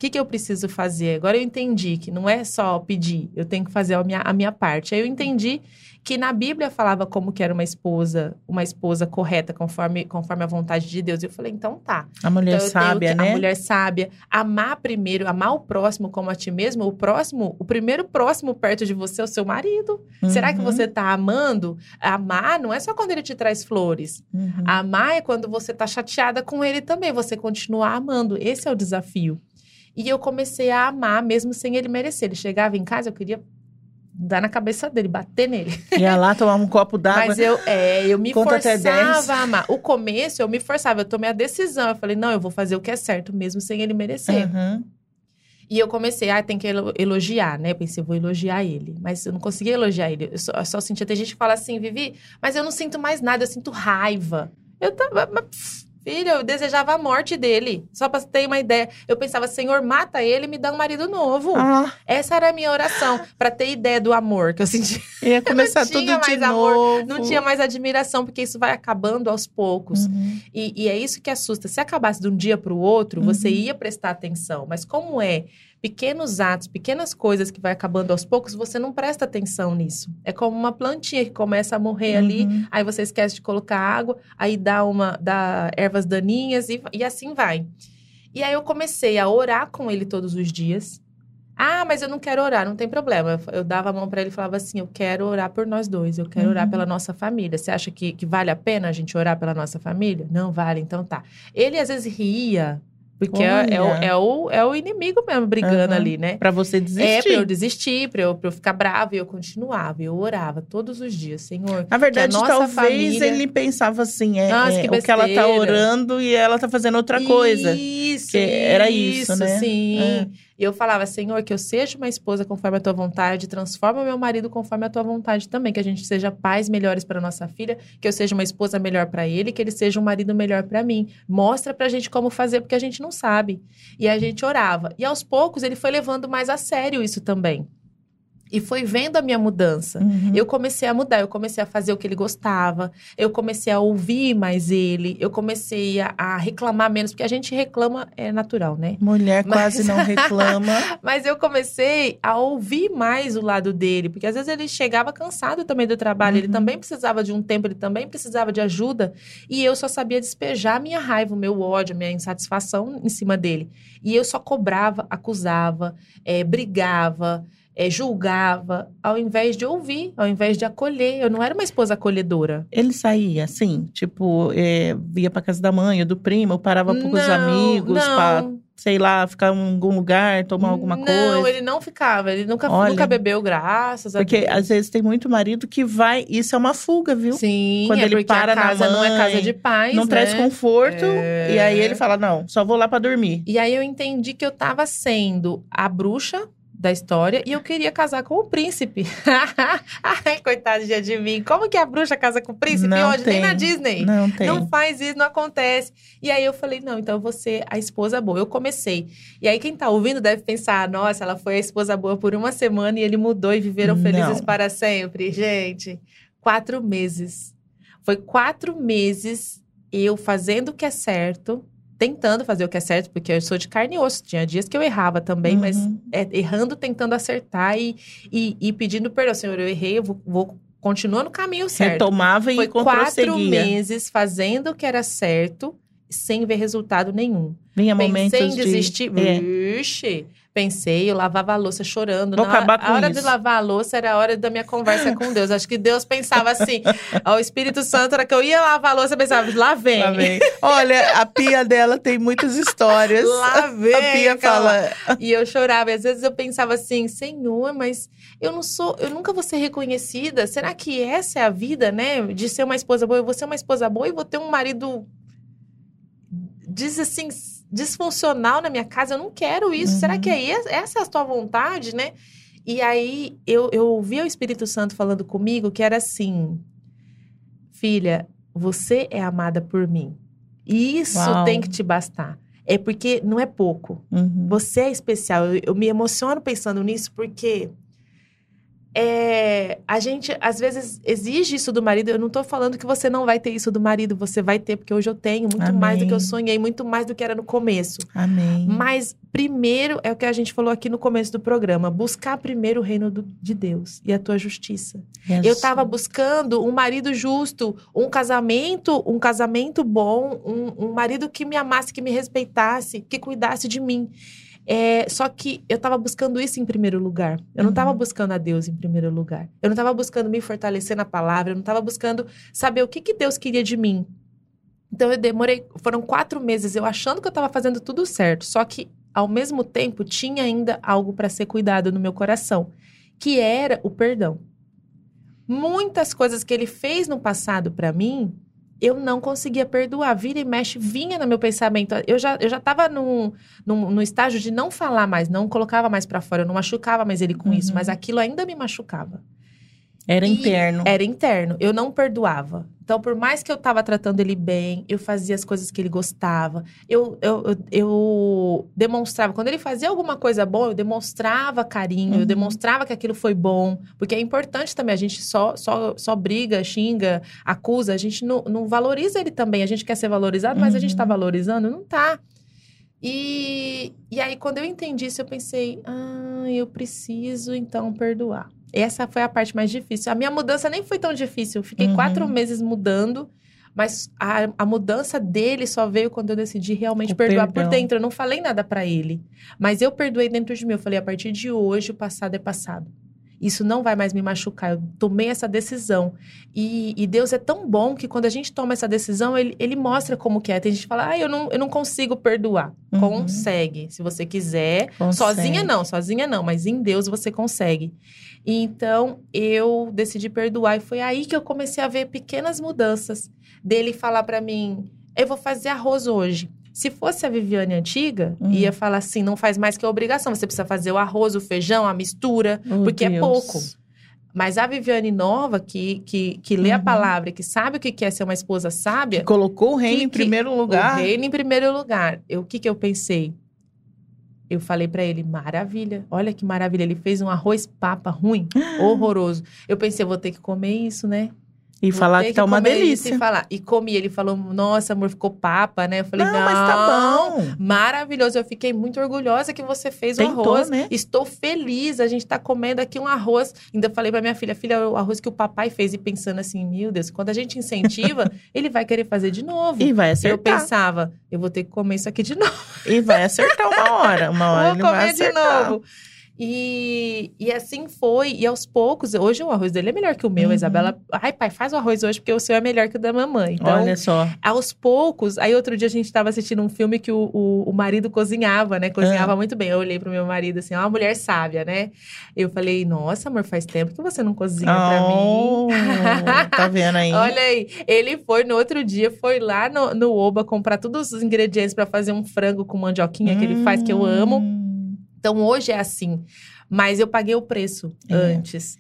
que, que eu preciso fazer? Agora eu entendi que não é só pedir, eu tenho que fazer a minha, a minha parte. Aí eu entendi que na Bíblia falava como que era uma esposa, uma esposa correta conforme, conforme a vontade de Deus. E eu falei, então tá. A mulher então, sábia, que, né? A mulher sábia, amar primeiro, amar o próximo como a ti mesmo. O próximo, o primeiro próximo perto de você é o seu marido. Uhum. Será que você tá amando? Amar não é só quando ele te traz flores. Uhum. Amar é quando você tá chateada com ele também, você continuar amando. Esse é o desafio. E eu comecei a amar mesmo sem ele merecer. Ele chegava em casa, eu queria dar na cabeça dele, bater nele. <laughs> Ia lá tomar um copo d'água. Mas eu, é, eu me forçava a amar. O começo, eu me forçava, eu tomei a decisão. Eu falei, não, eu vou fazer o que é certo mesmo sem ele merecer. Uhum. E eu comecei, ah, tem que elogiar, né? Eu pensei, eu vou elogiar ele. Mas eu não conseguia elogiar ele. Eu só, eu só sentia. Tem gente que fala assim, Vivi, mas eu não sinto mais nada, eu sinto raiva. Eu tava. Mas, Filho, eu desejava a morte dele. Só pra ter uma ideia. Eu pensava, Senhor, mata ele e me dá um marido novo. Ah. Essa era a minha oração. para ter ideia do amor que eu senti. Ia começar <laughs> tudo de novo. Não tinha mais admiração, porque isso vai acabando aos poucos. Uhum. E, e, é isso que assusta. Se acabasse de um dia para o outro, uhum. você ia prestar atenção. Mas como é pequenos atos, pequenas coisas que vai acabando aos poucos, você não presta atenção nisso. É como uma plantinha que começa a morrer uhum. ali, aí você esquece de colocar água, aí dá uma dá ervas daninhas e, e assim vai. E aí eu comecei a orar com ele todos os dias. Ah, mas eu não quero orar, não tem problema. Eu, dava a mão para ele e falava assim: Eu quero orar por nós dois, eu quero uhum. orar pela nossa família. Você acha que, que vale a pena a gente orar pela nossa família? Não vale, então tá. Ele às vezes ria, porque é, é, o, é, o, é o inimigo mesmo brigando uhum. ali, né? Pra você desistir. É, pra eu desistir, pra eu, pra eu ficar brava. E eu continuava, eu orava todos os dias, Senhor. Na verdade, talvez família... ele pensava assim: é, Nossa, é o que ela tá orando e ela tá fazendo outra coisa. Isso, que era isso, isso né? Sim. É. E eu falava, Senhor, que eu seja uma esposa conforme a tua vontade, transforma meu marido conforme a tua vontade também, que a gente seja pais melhores para nossa filha, que eu seja uma esposa melhor para ele, que ele seja um marido melhor para mim. Mostra pra gente como fazer, porque a gente não sabe. E a gente orava. E aos poucos ele foi levando mais a sério isso também. E foi vendo a minha mudança. Uhum. Eu comecei a mudar, eu comecei a fazer o que ele gostava, eu comecei a ouvir mais ele, eu comecei a, a reclamar menos, porque a gente reclama é natural, né? Mulher <laughs> mas, quase não reclama. <laughs> mas eu comecei a ouvir mais o lado dele, porque às vezes ele chegava cansado também do trabalho, uhum. ele também precisava de um tempo, ele também precisava de ajuda, e eu só sabia despejar a minha raiva, o meu ódio, a minha insatisfação em cima dele. E eu só cobrava, acusava, é, brigava é, julgava, ao invés de ouvir, ao invés de acolher. Eu não era uma esposa acolhedora. Ele saía assim, tipo, é, via pra casa da mãe ou do primo, parava com os amigos, não. pra, sei lá, ficar em algum lugar, tomar alguma não, coisa. Não, ele não ficava, ele nunca, Olha, nunca bebeu, graças a porque, Deus. Porque às vezes tem muito marido que vai, isso é uma fuga, viu? Sim, Quando é ele para a casa mãe, não é casa de paz, Não né? traz conforto, é... e aí ele fala, não, só vou lá para dormir. E aí eu entendi que eu tava sendo a bruxa da história e eu queria casar com o príncipe. Ai, <laughs> coitado de mim. Como que a bruxa casa com o príncipe não hoje? Tem. Nem na Disney. Não tem. Não faz isso, não acontece. E aí eu falei, não, então você a esposa boa. Eu comecei. E aí quem tá ouvindo deve pensar, nossa, ela foi a esposa boa por uma semana e ele mudou e viveram felizes não. para sempre. Gente, quatro meses. Foi quatro meses eu fazendo o que é certo, tentando fazer o que é certo, porque eu sou de carne e osso. Tinha dias que eu errava também, uhum. mas é, errando, tentando acertar e, e, e, pedindo perdão. Senhor, eu errei, eu vou, vou continuar no caminho certo. Retomava e Foi quatro meses fazendo o que era certo, sem ver resultado nenhum. Vinha momentos Pensei em desistir. De... É. Vixe, pensei, eu lavava a louça chorando. Vou Na acabar com a hora isso. de lavar a louça era a hora da minha conversa com Deus. Acho que Deus pensava assim, <laughs> o Espírito Santo, era que eu ia lavar a louça, eu pensava, lá vem. Lá vem. Olha, a pia dela tem muitas histórias. Lá vem. A pia fala... E eu chorava. E às vezes eu pensava assim, Senhor, mas eu não sou, eu nunca vou ser reconhecida. Será que essa é a vida, né? De ser uma esposa boa? Eu vou ser uma esposa boa e vou ter um marido... Diz assim, disfuncional na minha casa, eu não quero isso. Uhum. Será que é essa é a tua vontade, né? E aí eu, eu ouvi o Espírito Santo falando comigo que era assim: Filha, você é amada por mim. E isso Uau. tem que te bastar. É porque não é pouco. Uhum. Você é especial. Eu, eu me emociono pensando nisso porque é, a gente às vezes exige isso do marido. Eu não tô falando que você não vai ter isso do marido, você vai ter, porque hoje eu tenho muito Amém. mais do que eu sonhei, muito mais do que era no começo. Amém. Mas primeiro é o que a gente falou aqui no começo do programa: buscar primeiro o reino do, de Deus e a tua justiça. Yes. Eu tava buscando um marido justo, um casamento, um casamento bom, um, um marido que me amasse, que me respeitasse, que cuidasse de mim. É, só que eu estava buscando isso em primeiro lugar. Eu não estava uhum. buscando a Deus em primeiro lugar. Eu não estava buscando me fortalecer na palavra. Eu não estava buscando saber o que, que Deus queria de mim. Então eu demorei. Foram quatro meses eu achando que eu estava fazendo tudo certo. Só que, ao mesmo tempo, tinha ainda algo para ser cuidado no meu coração, que era o perdão. Muitas coisas que ele fez no passado para mim, eu não conseguia perdoar. Vira e mexe, vinha no meu pensamento. Eu já, eu já tava num, num, no estágio de não falar mais, não colocava mais para fora, eu não machucava mais ele com uhum. isso, mas aquilo ainda me machucava. Era e interno. Era interno. Eu não perdoava. Então, por mais que eu tava tratando ele bem, eu fazia as coisas que ele gostava. Eu, eu, eu, eu demonstrava. Quando ele fazia alguma coisa boa, eu demonstrava carinho, uhum. eu demonstrava que aquilo foi bom. Porque é importante também. A gente só, só, só briga, xinga, acusa. A gente não, não valoriza ele também. A gente quer ser valorizado, mas a gente tá uhum. valorizando? Não tá. E, e aí, quando eu entendi isso, eu pensei: ah, eu preciso então perdoar. Essa foi a parte mais difícil. A minha mudança nem foi tão difícil. Fiquei uhum. quatro meses mudando, mas a, a, mudança dele só veio quando eu decidi realmente o perdoar perdão. por dentro. Eu não falei nada para ele, mas eu perdoei dentro de mim. Eu falei: a partir de hoje, o passado é passado. Isso não vai mais me machucar. Eu tomei essa decisão. E, e, Deus é tão bom que quando a gente toma essa decisão, ele, ele mostra como que é. Tem gente que fala, ah, eu não, eu não consigo perdoar. Uhum. Consegue, se você quiser. Consegue. Sozinha não, sozinha não. Mas em Deus você consegue. E então, eu decidi perdoar. E foi aí que eu comecei a ver pequenas mudanças. Dele falar para mim, eu vou fazer arroz hoje. Se fosse a Viviane antiga, uhum. ia falar assim: não faz mais que a obrigação. Você precisa fazer o arroz, o feijão, a mistura, oh, porque é Deus. é pouco. Mas a Viviane nova, que, que, que lê uhum. a palavra, que sabe o que é ser uma esposa sábia. Que colocou o reino que, em primeiro lugar. O reino em primeiro lugar. Eu, o que, que eu pensei? Eu falei para ele, maravilha, olha que maravilha. Ele fez um arroz papa ruim, horroroso. Eu pensei, vou ter que comer isso, né? E falar que, que tá uma delícia. E, falar. e comi. Ele falou, nossa, amor, ficou papa, né? Eu falei, não, não mas tá bom. Maravilhoso. Eu fiquei muito orgulhosa que você fez Tentou, o arroz. Né? Estou feliz. A gente tá comendo aqui um arroz. Ainda falei pra minha filha, filha, o arroz que o papai fez. E pensando assim, meu Deus, quando a gente incentiva, <laughs> ele vai querer fazer de novo. E vai acertar. Eu pensava, eu vou ter que comer isso aqui de <laughs> novo. E vai acertar uma hora. Uma hora vou ele comer vai acertar. de novo. E, e assim foi. E aos poucos, hoje o arroz dele é melhor que o meu. Uhum. A Isabela, ai pai, faz o arroz hoje porque o seu é melhor que o da mamãe. Então, Olha só. Aos poucos, aí outro dia a gente estava assistindo um filme que o, o, o marido cozinhava, né? Cozinhava uhum. muito bem. Eu olhei pro meu marido assim, ó, uma mulher sábia, né? Eu falei, nossa, amor, faz tempo que você não cozinha oh, pra mim. tá vendo aí? <laughs> Olha aí. Ele foi no outro dia, foi lá no, no Oba comprar todos os ingredientes para fazer um frango com mandioquinha hum. que ele faz, que eu amo. Então hoje é assim. Mas eu paguei o preço é. antes.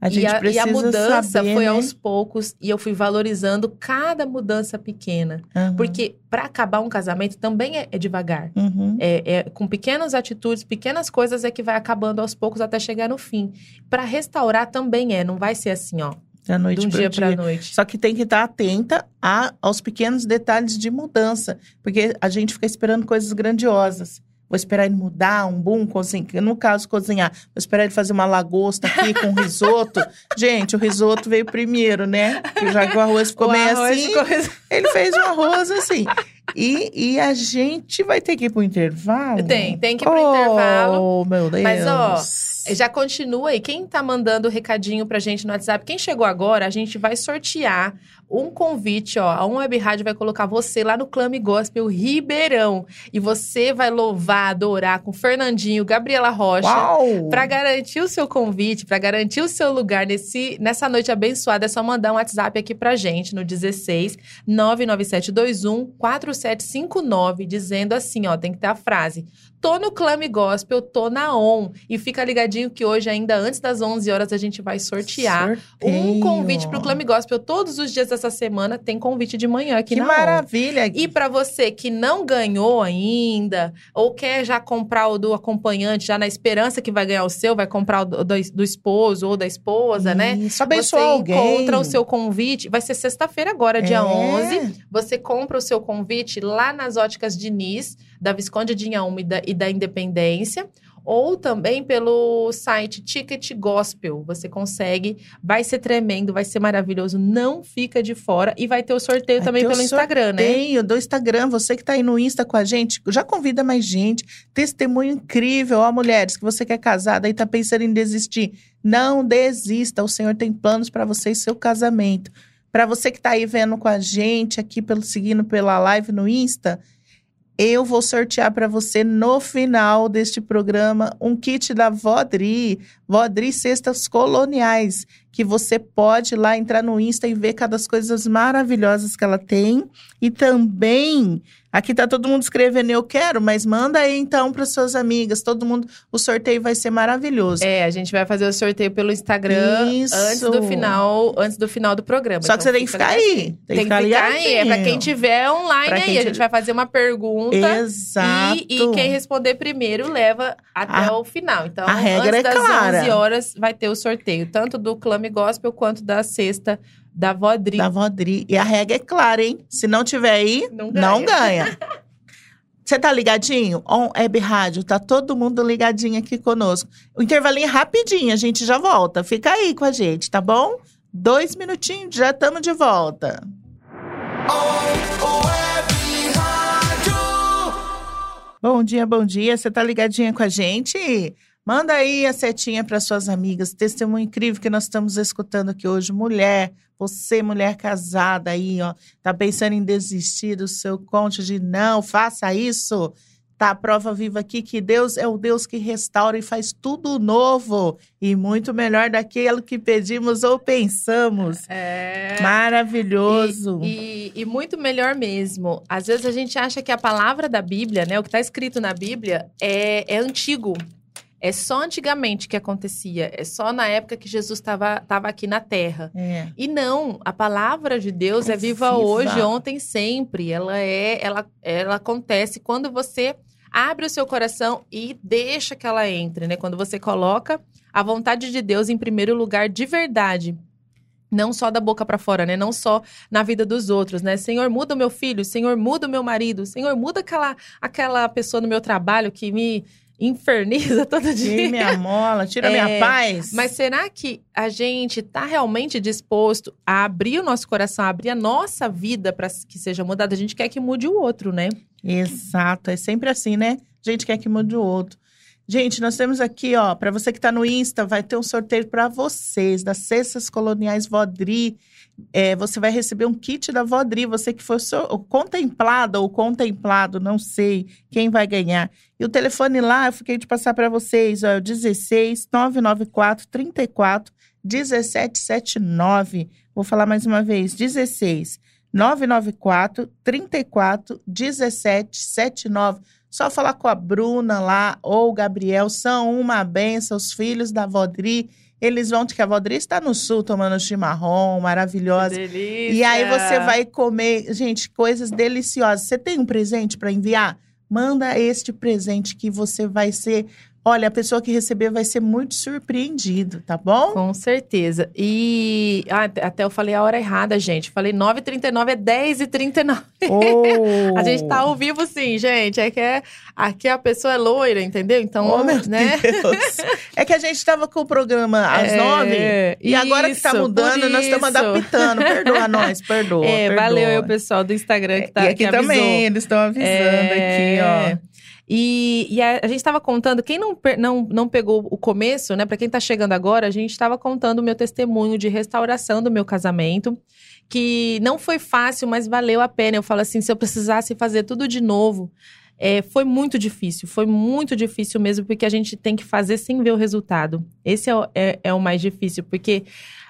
A gente e, a, precisa e a mudança saber, foi né? aos poucos e eu fui valorizando cada mudança pequena. Uhum. Porque para acabar um casamento também é, é devagar. Uhum. É, é, com pequenas atitudes, pequenas coisas é que vai acabando aos poucos até chegar no fim. Para restaurar também é, não vai ser assim, ó. Da noite de um dia para noite. Só que tem que estar atenta a, aos pequenos detalhes de mudança, porque a gente fica esperando coisas grandiosas. Vou esperar ele mudar um boom, cozinhar. No caso, cozinhar. Vou esperar ele fazer uma lagosta aqui com risoto. <laughs> Gente, o risoto veio primeiro, né? Já que o arroz ficou o meio arroz assim. Ficou... Ele fez um <laughs> arroz assim. E, e a gente vai ter que ir pro intervalo? Tem, tem que ir pro oh, intervalo. Meu Deus. Mas, ó, já continua aí. Quem tá mandando recadinho pra gente no WhatsApp, quem chegou agora, a gente vai sortear um convite, ó. A Um Web Rádio vai colocar você lá no Clame Gospel Ribeirão. E você vai louvar, adorar com Fernandinho, Gabriela Rocha. Para garantir o seu convite, para garantir o seu lugar nesse, nessa noite abençoada, é só mandar um WhatsApp aqui pra gente no 16 99721 4759, dizendo assim, ó, tem que ter a frase tô no Clame Gospel, tô na ON. E fica ligadinho que hoje, ainda antes das 11 horas, a gente vai sortear Sorteio. um convite pro Clame Gospel. Todos os dias dessa semana tem convite de manhã aqui que na Que maravilha! ON. E para você que não ganhou ainda, ou quer já comprar o do acompanhante, já na esperança que vai ganhar o seu, vai comprar o do, do, esposo ou da esposa, né? Isso, abençoa você alguém. encontra o seu convite. Vai ser sexta-feira agora, dia é. 11. Você compra o seu convite lá nas óticas Diniz da Visconde de Inhaúma e da, e da Independência, ou também pelo site Ticket Gospel. Você consegue, vai ser tremendo, vai ser maravilhoso, não fica de fora e vai ter o sorteio vai também pelo Instagram, né? Sorteio do Instagram, você que está aí no Insta com a gente, já convida mais gente. Testemunho incrível, ó, mulheres, que você quer é casada e está pensando em desistir. Não desista, o Senhor tem planos para você e seu casamento. Para você que está aí vendo com a gente aqui pelo seguindo pela live no Insta, eu vou sortear para você no final deste programa um kit da Vodri, Vodri Cestas Coloniais, que você pode lá entrar no Insta e ver cada das coisas maravilhosas que ela tem. E também Aqui tá todo mundo escrevendo eu quero, mas manda aí então para suas amigas, todo mundo, o sorteio vai ser maravilhoso. É, a gente vai fazer o sorteio pelo Instagram Isso. antes do final, antes do final do programa. Só então, que você tem que ficar aí. Tem, tem que ficar, ficar aí, é para quem tiver online aí, a gente vai fazer uma pergunta Exato. E, e quem responder primeiro leva até a, o final. Então, a regra antes é das clara. 11 horas vai ter o sorteio, tanto do Clame Gospel quanto da sexta da Vodri. Da Vodri. E a regra é clara, hein? Se não tiver aí, não ganha. Não ganha. <laughs> Você tá ligadinho? On Web Rádio, tá todo mundo ligadinho aqui conosco. O intervalinho é rapidinho, a gente já volta. Fica aí com a gente, tá bom? Dois minutinhos, já estamos de volta. Bom dia, bom dia. Você tá ligadinha com a gente? Manda aí a setinha para suas amigas. Testemunho incrível que nós estamos escutando aqui hoje. Mulher, você, mulher casada aí, ó, tá pensando em desistir do seu cônjuge? Não, faça isso. Tá a prova viva aqui que Deus é o Deus que restaura e faz tudo novo e muito melhor daquilo que pedimos ou pensamos. É. Maravilhoso. E, e, e, muito melhor mesmo. Às vezes a gente acha que a palavra da Bíblia, né, o que está escrito na Bíblia, é, é antigo. É só antigamente que acontecia, é só na época que Jesus estava aqui na Terra. É. E não, a palavra de Deus é, é viva, viva, hoje, ontem, sempre. Ela é, ela, ela acontece quando você abre o seu coração e deixa que ela entre, né? Quando você coloca a vontade de Deus em primeiro lugar de verdade. Não só da boca para fora, né? Não só na vida dos outros, né? Senhor, muda o meu filho, Senhor, muda o meu marido, Senhor, muda aquela aquela pessoa no meu trabalho que me inferniza todo dia. Tira minha mola, tira é, minha paz. Mas será que a gente está realmente disposto a abrir o nosso coração, a abrir a nossa vida para que seja mudada? A gente quer que mude o outro, né? Exato, é sempre assim, né? A gente quer que mude o outro. Gente, nós temos aqui, ó, para você que está no Insta, vai ter um sorteio para vocês das Cestas Coloniais Vodri. É, você vai receber um kit da Vodri. Você que for so contemplada ou contemplado, não sei quem vai ganhar. E o telefone lá, eu fiquei de passar para vocês, ó, 16 994 34 1779. Vou falar mais uma vez, 16 994 34 1779 só falar com a Bruna lá ou o Gabriel, são uma benção, os filhos da Vodri. Eles vão, que a Vodri está no sul tomando chimarrão, maravilhosa. Que delícia. E aí você vai comer, gente, coisas deliciosas. Você tem um presente para enviar? Manda este presente que você vai ser Olha, a pessoa que receber vai ser muito surpreendido, tá bom? Com certeza. E ah, até eu falei a hora errada, gente. Falei 9h39, é 10h39. Oh. <laughs> a gente tá ao vivo sim, gente. É que é, aqui a pessoa é loira, entendeu? Então, oh, meu né? Deus. é que a gente tava com o programa às é, 9 e isso, agora que tá mudando, nós estamos adaptando. Perdoa nós, perdoa. <laughs> É, perdoa. valeu aí o pessoal do Instagram que tá e aqui que também, eles estão avisando é... aqui, ó. E, e a, a, gente estava contando, quem não, não, não pegou o começo, né? Para quem está chegando agora, a gente estava contando o meu testemunho de restauração do meu casamento, que não foi fácil, mas valeu a pena. Eu falo assim, se eu precisasse fazer tudo de novo, é, foi muito difícil, foi muito difícil mesmo, porque a gente tem que fazer sem ver o resultado. Esse é, é, é o mais difícil, porque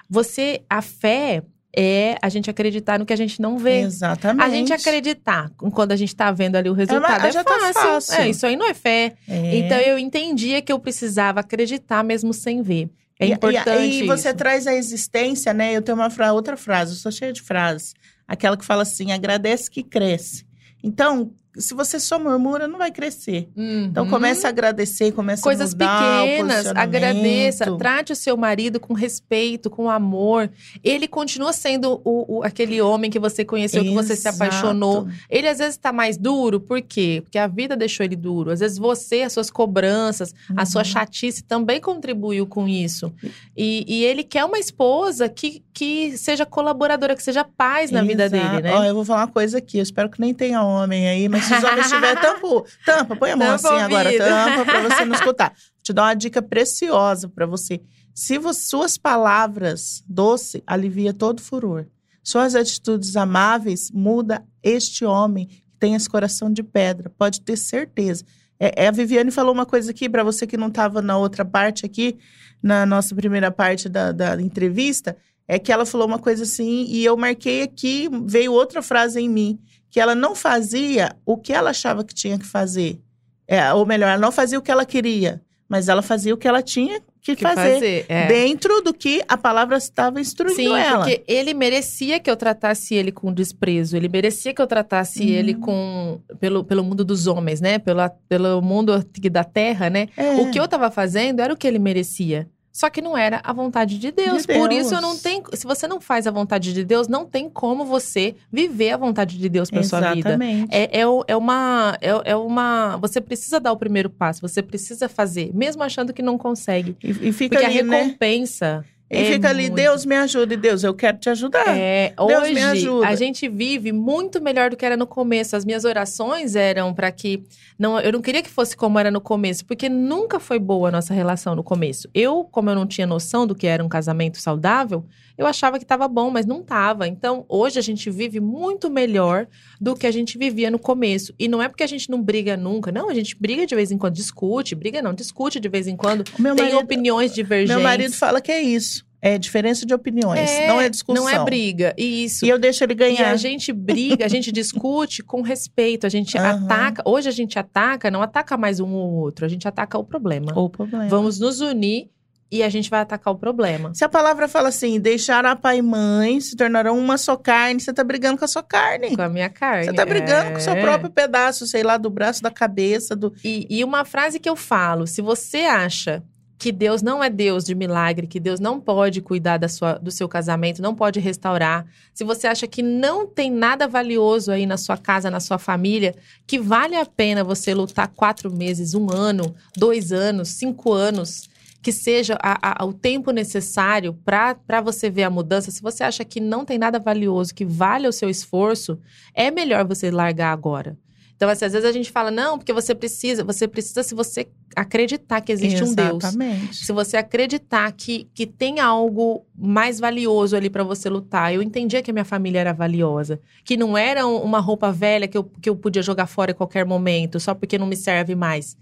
você, a fé, é a gente acreditar no que a gente não vê. Exatamente. A gente acreditar quando a gente tá vendo ali o resultado é, é fácil. Tá fácil. É, isso aí não é fé. É. Então eu entendia que eu precisava acreditar mesmo sem ver. É e, importante. E, e você traz a existência, né? Eu tenho uma fra outra frase, eu sou cheia de frases. Aquela que fala assim: agradece que cresce. Então, se você só murmura, não vai crescer. Uhum. Então comece a agradecer, comece Coisas a mudar pequenas, agradeça, trate o seu marido com respeito, com amor. Ele continua sendo o, o aquele homem que você conheceu, Exato. que você se apaixonou. Ele às vezes está mais duro, por quê? Porque a vida deixou ele duro. Às vezes você, as suas cobranças, uhum. a sua uhum. chatice também contribuiu com isso. E, e, ele quer uma esposa que, que seja colaboradora, que seja paz na Exato. vida dele, né? Ó, eu vou falar uma coisa aqui, eu espero que nem tenha homem aí, mas se os homens tiverem, <laughs> tampa, tampa, põe a mão tampa assim agora, tampa, para você não <laughs> escutar. Vou te dar uma dica preciosa para você. Se você, suas palavras doce alivia todo furor. Suas atitudes amáveis muda este homem que tem esse coração de pedra. Pode ter certeza. É, é a Viviane falou uma coisa aqui para você que não estava na outra parte aqui, na nossa primeira parte da, da entrevista, é que ela falou uma coisa assim e eu marquei aqui, veio outra frase em mim que ela não fazia o que ela achava que tinha que fazer. É, ou melhor, ela não fazia o que ela queria, mas ela fazia o que ela tinha que, que fazer, fazer é. dentro do que a palavra estava instruindo Sim, ela. porque ele merecia que eu tratasse ele com desprezo, ele merecia que eu tratasse uhum. ele com pelo, pelo mundo dos homens, né? Pelo, pelo mundo da terra, né? É. O que eu estava fazendo era o que ele merecia. Só que não era a vontade de Deus. de Deus. Por isso eu não tenho. Se você não faz a vontade de Deus, não tem como você viver a vontade de Deus para sua vida. É, é, é, uma, é, é, uma. Você precisa dar o primeiro passo, você precisa fazer, mesmo achando que não consegue. E, e fica Porque ali, a né? recompensa. Né? E é fica ali, muito... Deus me ajude, Deus, eu quero te ajudar. É, Deus hoje, me ajuda. A gente vive muito melhor do que era no começo. As minhas orações eram para que. Não, eu não queria que fosse como era no começo, porque nunca foi boa a nossa relação no começo. Eu, como eu não tinha noção do que era um casamento saudável, eu achava que estava bom, mas não estava. Então, hoje a gente vive muito melhor do que a gente vivia no começo. E não é porque a gente não briga nunca, não. A gente briga de vez em quando, discute, briga não, discute de vez em quando. Tem marido, opiniões divergentes. Meu marido fala que é isso. É diferença de opiniões, é, não é discussão. Não é briga, isso. E eu deixo ele ganhar. E a gente briga, a gente discute com respeito, a gente uhum. ataca. Hoje a gente ataca, não ataca mais um ou outro, a gente ataca o problema. O problema. Vamos nos unir e a gente vai atacar o problema. Se a palavra fala assim, deixará pai e mãe, se tornarão uma só carne, você tá brigando com a sua carne. Com a minha carne. Você tá brigando é... com o seu é. próprio pedaço, sei lá, do braço, da cabeça, do... E, e uma frase que eu falo, se você acha que Deus não é Deus de milagre, que Deus não pode cuidar da sua, do seu casamento, não pode restaurar, se você acha que não tem nada valioso aí na sua casa, na sua família, que vale a pena você lutar quatro meses, um ano, dois anos, cinco anos, que seja a, a, o tempo necessário para você ver a mudança, se você acha que não tem nada valioso, que vale o seu esforço, é melhor você largar agora. Então, assim, às vezes a gente fala, não, porque você precisa, você precisa se você acreditar que existe Exatamente. um Deus. Se você acreditar que, que tem algo mais valioso ali para você lutar. Eu entendia que a minha família era valiosa. Que não era uma roupa velha que eu, que eu podia jogar fora a qualquer momento, só porque não me serve mais.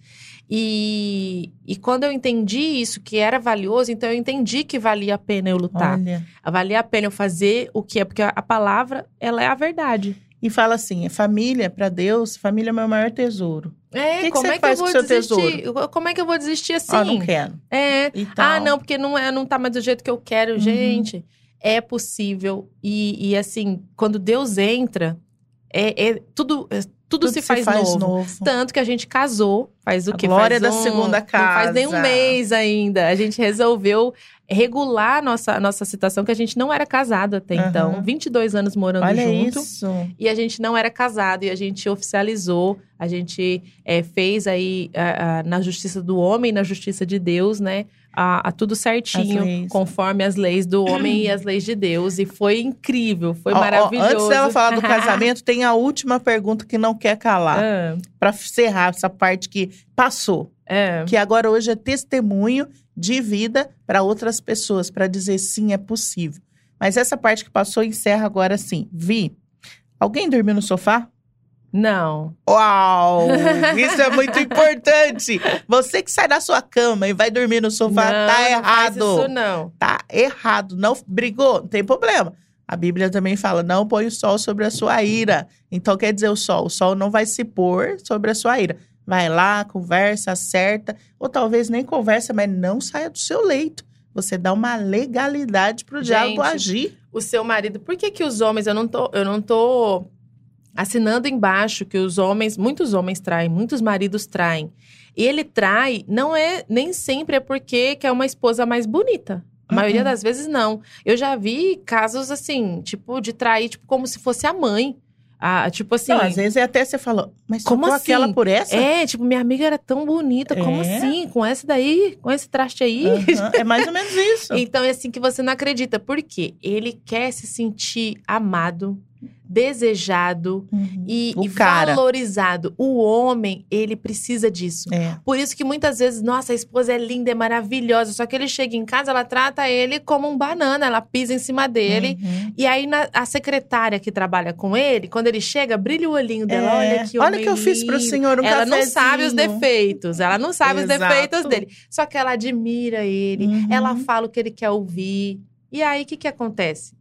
E, e quando eu entendi isso, que era valioso, então eu entendi que valia a pena eu lutar. Olha. Valia a pena eu fazer o que é, porque a palavra, ela é a verdade e fala assim: é família para Deus, família é meu maior tesouro. É, que como que é que eu vou desistir? Tesouro? Como é que eu vou desistir assim? Ah, não quero. É. Ah, não, porque não, é, não tá mais do jeito que eu quero. Uhum. Gente, é possível. E, e assim, quando Deus entra, é, é tudo, é, tudo, tudo, se, faz, se faz novo. novo. Tanto que a gente casou, faz o a que? Glória faz da segunda casa. Não faz nem um mês ainda. A gente resolveu regular a nossa, a nossa situação, que a gente não era casado até uhum. então. 22 anos morando Olha junto. Isso. E a gente não era casado. E a gente oficializou, a gente é, fez aí a, a, na justiça do homem, na justiça de Deus, né? A, a tudo certinho, conforme as leis do homem e as leis de Deus. E foi incrível, foi ó, maravilhoso. Ó, antes dela falar do <laughs> casamento, tem a última pergunta que não quer calar. Ah. Para encerrar essa parte que passou. É. Que agora hoje é testemunho de vida para outras pessoas, para dizer sim, é possível. Mas essa parte que passou encerra agora assim. Vi, alguém dormiu no sofá? Não. Uau! Isso é muito importante. Você que sai da sua cama e vai dormir no sofá, não, tá errado. Não isso não. Tá errado. Não brigou, não tem problema. A Bíblia também fala: não põe o sol sobre a sua ira. Então quer dizer o sol, o sol não vai se pôr sobre a sua ira. Vai lá, conversa, acerta, ou talvez nem conversa, mas não saia do seu leito. Você dá uma legalidade pro Gente, diabo agir. O seu marido, por que que os homens, eu não tô, eu não tô assinando embaixo que os homens, muitos homens traem, muitos maridos traem. E ele trai, não é nem sempre é porque quer uma esposa mais bonita. A uhum. maioria das vezes não. Eu já vi casos assim, tipo, de trair, tipo, como se fosse a mãe. Ah, tipo assim. Não, às vezes é até você falou, mas como assim? aquela por essa? É, tipo, minha amiga era tão bonita, é. como assim? Com essa daí? Com esse traste aí? Uhum. É mais ou menos isso. <laughs> então é assim que você não acredita. Por quê? Ele quer se sentir amado, desejado uhum. e, e valorizado. O homem, ele precisa disso. É. Por isso que muitas vezes, nossa, a esposa é linda, é maravilhosa, só que ele chega em casa, ela trata ele como um banana, ela pisa em cima dele. Uhum. E aí na, a secretária que trabalha com ele, quando ele chega, brilha o olhinho dela, é. olha que Olha que eu fiz pro senhor um Ela cafezinho. não sabe os defeitos, ela não sabe Exato. os defeitos dele. Só que ela admira ele, uhum. ela fala o que ele quer ouvir. E aí o que que acontece?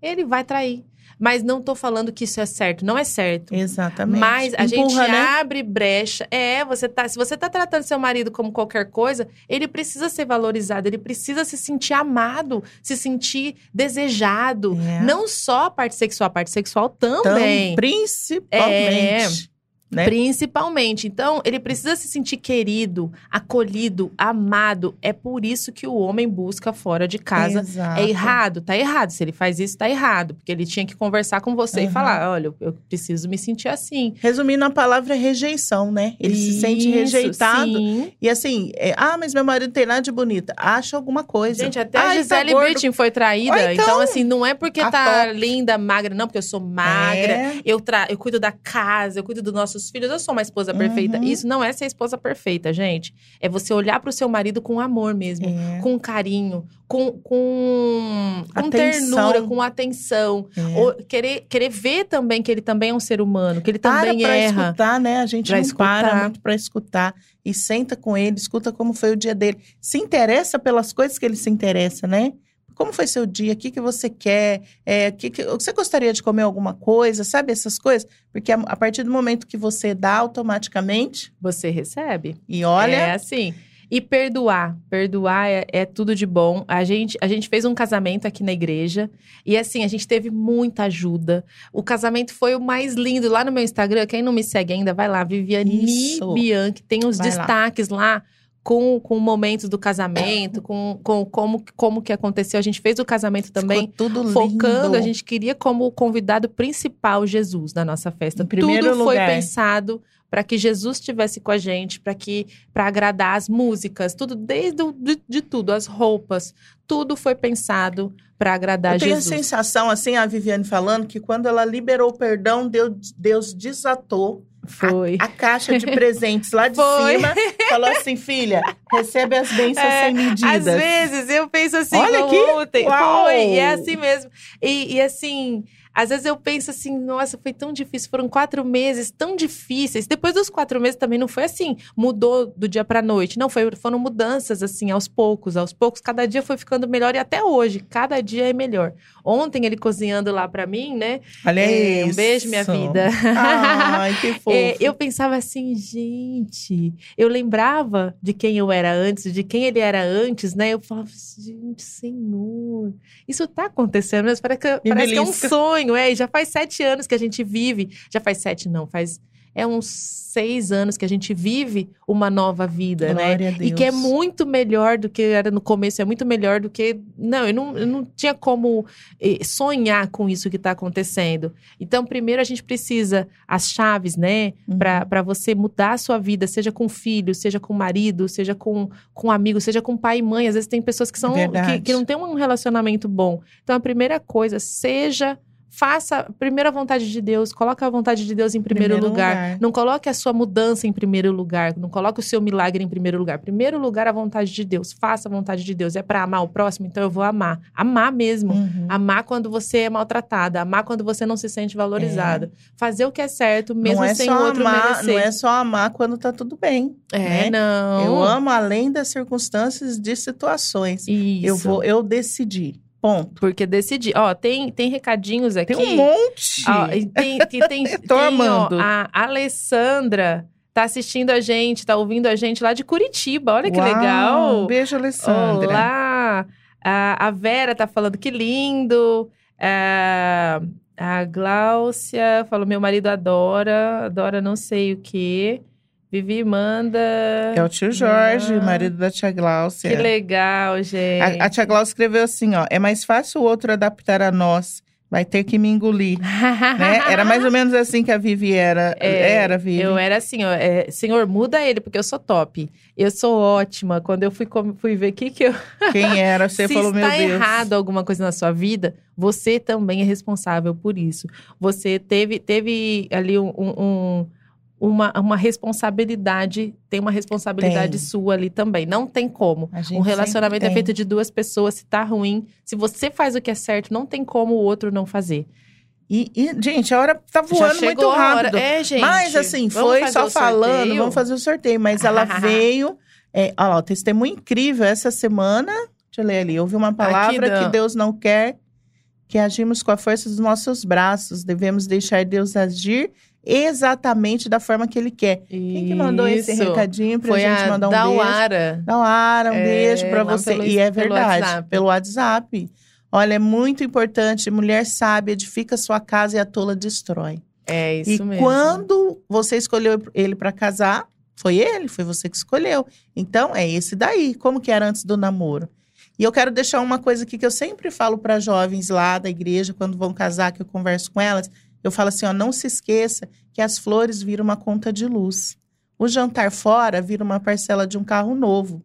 Ele vai trair. Mas não tô falando que isso é certo, não é certo. Exatamente. Mas a Empurra, gente né? abre brecha. É, você tá, se você tá tratando seu marido como qualquer coisa, ele precisa ser valorizado, ele precisa se sentir amado, se sentir desejado. É. Não só a parte sexual, a parte sexual também. Então, principalmente. É. Né? Principalmente. Então, ele precisa se sentir querido, acolhido, amado. É por isso que o homem busca fora de casa. Exato. É errado, tá errado. Se ele faz isso, tá errado. Porque ele tinha que conversar com você uhum. e falar: olha, eu preciso me sentir assim. Resumindo, a palavra é rejeição, né? Ele isso, se sente rejeitado. Sim. E assim, é, ah, mas meu marido tem nada de bonita. Acha alguma coisa. Gente, até a Gisele tá Bündchen foi traída. então, então, assim, não é porque tá top. linda, magra, não, porque eu sou magra. É. Eu, tra eu cuido da casa, eu cuido dos nossos nossos filhos, eu sou uma esposa perfeita. Uhum. Isso não é ser esposa perfeita, gente. É você olhar para o seu marido com amor mesmo, é. com carinho, com, com, com ternura, com atenção. É. Querer, querer ver também que ele também é um ser humano, que ele também para erra. Pra escutar, né? A gente pra não escutar. para muito para escutar. E senta com ele, escuta como foi o dia dele. Se interessa pelas coisas que ele se interessa, né? Como foi seu dia? O que, que você quer? É, que, que, você gostaria de comer alguma coisa? Sabe essas coisas? Porque a, a, partir do momento que você dá automaticamente. Você recebe. E olha. É assim. E perdoar. Perdoar é, é, tudo de bom. A gente, a gente fez um casamento aqui na igreja. E assim, a gente teve muita ajuda. O casamento foi o mais lindo. Lá no meu Instagram, quem não me segue ainda, vai lá. Viviane Bianchi. Tem os vai destaques lá. lá com, com momentos do casamento, com, com como, como que aconteceu. A gente fez o casamento também Ficou tudo focando, lindo. a gente queria como convidado principal Jesus na nossa festa. Em primeiro tudo lugar. foi pensado para que Jesus estivesse com a gente, para que para agradar as músicas, tudo desde o, de, de tudo, as roupas, tudo foi pensado para agradar Eu tenho Jesus. Tenho a sensação, assim, a Viviane falando, que quando ela liberou o perdão, Deus, Deus desatou foi. A, a, caixa de presentes lá de Foi. cima falou assim: filha, recebe as bênçãos é, sem medidas. Às vezes eu penso assim, Olha aqui. ontem. Uau. Foi, e é assim mesmo. E, e assim. Às vezes eu penso assim, nossa, foi tão difícil, foram quatro meses tão difíceis. Depois dos quatro meses também não foi assim, mudou do dia para noite. Não, foi, foram mudanças assim, aos poucos, aos poucos. Cada dia foi ficando melhor e até hoje, cada dia é melhor. Ontem ele cozinhando lá para mim, né? Olha é, Um beijo, minha vida. Ai, que <laughs> fofo. É, eu pensava assim, gente, eu lembrava de quem eu era antes, de quem ele era antes, né? Eu falava, gente, Senhor, isso tá acontecendo, mas parece que, parece que é um sonho sonho, é. E já faz sete anos que a gente vive. Já faz sete, não, faz. É uns seis anos que a gente vive uma nova vida, né? Glória né? E que é muito melhor do que era no começo, é muito melhor do que. Não, eu não, eu não tinha como eh, sonhar com isso que está acontecendo. Então, primeiro a gente precisa as chaves, né? Uhum. Para você mudar a sua vida, seja com filho, seja com marido, seja com, com amigo, seja com pai e mãe. Às vezes tem pessoas que são que, que não têm um relacionamento bom. Então, a primeira coisa, seja faça a primeira vontade de Deus, coloque a vontade de Deus em primeiro, primeiro lugar. lugar. Não coloque a sua mudança em primeiro lugar, não coloque o seu milagre em primeiro lugar. Primeiro lugar a vontade de Deus. Faça a vontade de Deus. É para amar o próximo, então eu vou amar. Amar mesmo. Uhum. Amar quando você é maltratada, amar quando você não se sente valorizada. É. Fazer o que é certo, mesmo é sem o outro amar, merecer. Não é só amar quando tá tudo bem. É, né? não. Eu amo além das circunstâncias de situações. Isso. Eu vou, eu decidi. Ponto. Porque decidi. Ó, tem, tem recadinhos aqui. Tem um monte. Ó, tem, <laughs> que tem, Tô tem, amando. Ó, a Alessandra tá assistindo a gente, tá ouvindo a gente lá de Curitiba. Olha que Uau, legal. Um beijo, Alessandra. Olá. A, a Vera tá falando que lindo. A, a Gláucia falou: meu marido adora, adora não sei o quê. Vivi manda. É o tio Jorge, ah, marido da tia Glaucia. Que legal, gente. A, a tia Glaucia escreveu assim: ó, é mais fácil o outro adaptar a nós. Vai ter que me engolir. <laughs> né? Era mais ou menos assim que a Vivi era. É, era, Vivi. Eu era assim, ó. É, senhor, muda ele, porque eu sou top. Eu sou ótima. Quando eu fui, fui ver o que, que eu. <laughs> Quem era? Você <laughs> Se falou, meu Deus. Se está errado alguma coisa na sua vida, você também é responsável por isso. Você teve, teve ali um, um uma, uma responsabilidade, tem uma responsabilidade tem. sua ali também. Não tem como. Um relacionamento é feito de duas pessoas, se tá ruim, se você faz o que é certo, não tem como o outro não fazer. E, e gente, a hora tá voando muito rápido. É, gente. Mas assim, foi só falando, sorteio? vamos fazer o sorteio. Mas ela <laughs> veio. É, olha lá, o testemunho incrível essa semana. Deixa eu ler ali. Ouvi uma palavra que Deus não quer que agimos com a força dos nossos braços. Devemos deixar Deus agir exatamente da forma que ele quer. Isso. Quem que mandou esse recadinho pra Foi gente mandar um Dauara. beijo? Dauara. um é, beijo pra você. Pelo, e é verdade, pelo WhatsApp. pelo WhatsApp. Olha, é muito importante. Mulher sábia edifica sua casa e a tola destrói. É isso e mesmo. E quando você escolheu ele para casar, foi ele, foi você que escolheu. Então, é esse daí. Como que era antes do namoro? E eu quero deixar uma coisa aqui que eu sempre falo para jovens lá da igreja, quando vão casar, que eu converso com elas. Eu falo assim, ó, não se esqueça que as flores viram uma conta de luz. O jantar fora vira uma parcela de um carro novo.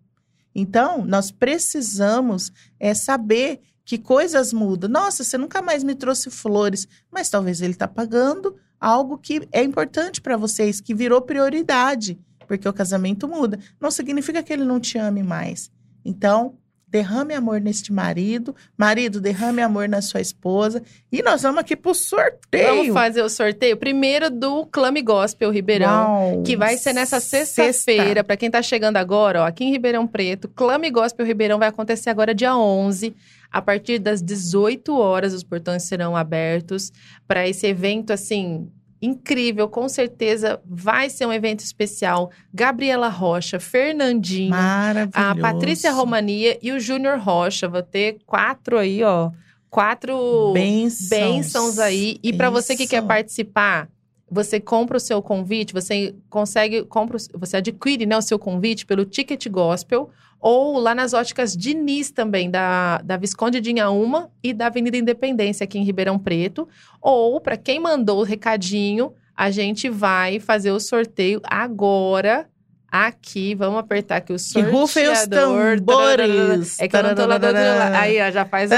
Então, nós precisamos é, saber que coisas mudam. Nossa, você nunca mais me trouxe flores, mas talvez ele está pagando algo que é importante para vocês, que virou prioridade, porque o casamento muda. Não significa que ele não te ame mais. Então, derrame amor neste marido, marido, derrame amor na sua esposa. E nós vamos aqui pro sorteio. Vamos fazer o sorteio primeiro do Clame Gospel Ribeirão, Uau, que vai ser nessa sexta-feira. Para quem tá chegando agora, ó, aqui em Ribeirão Preto, Clame Gospel Ribeirão vai acontecer agora dia 11. A partir das 18 horas, os portões serão abertos para esse evento, assim, incrível, com certeza vai ser um evento especial. Gabriela Rocha, Fernandinho, a Patrícia Romania e o Júnior Rocha. Vou ter quatro aí, ó. Quatro bênçãos, bênçãos aí. E para você que quer participar, você compra o seu convite, você consegue, compra, você adquire né, o seu convite pelo Ticket Gospel ou lá nas óticas Diniz também, da, da Visconde de Inhaúma e da Avenida Independência aqui em Ribeirão Preto. Ou, para quem mandou o recadinho, a gente vai fazer o sorteio agora Aqui, vamos apertar aqui o sorteador. Que rufem os tambores. É que eu não tô lá do outro lado. Aí, ó, já faz a...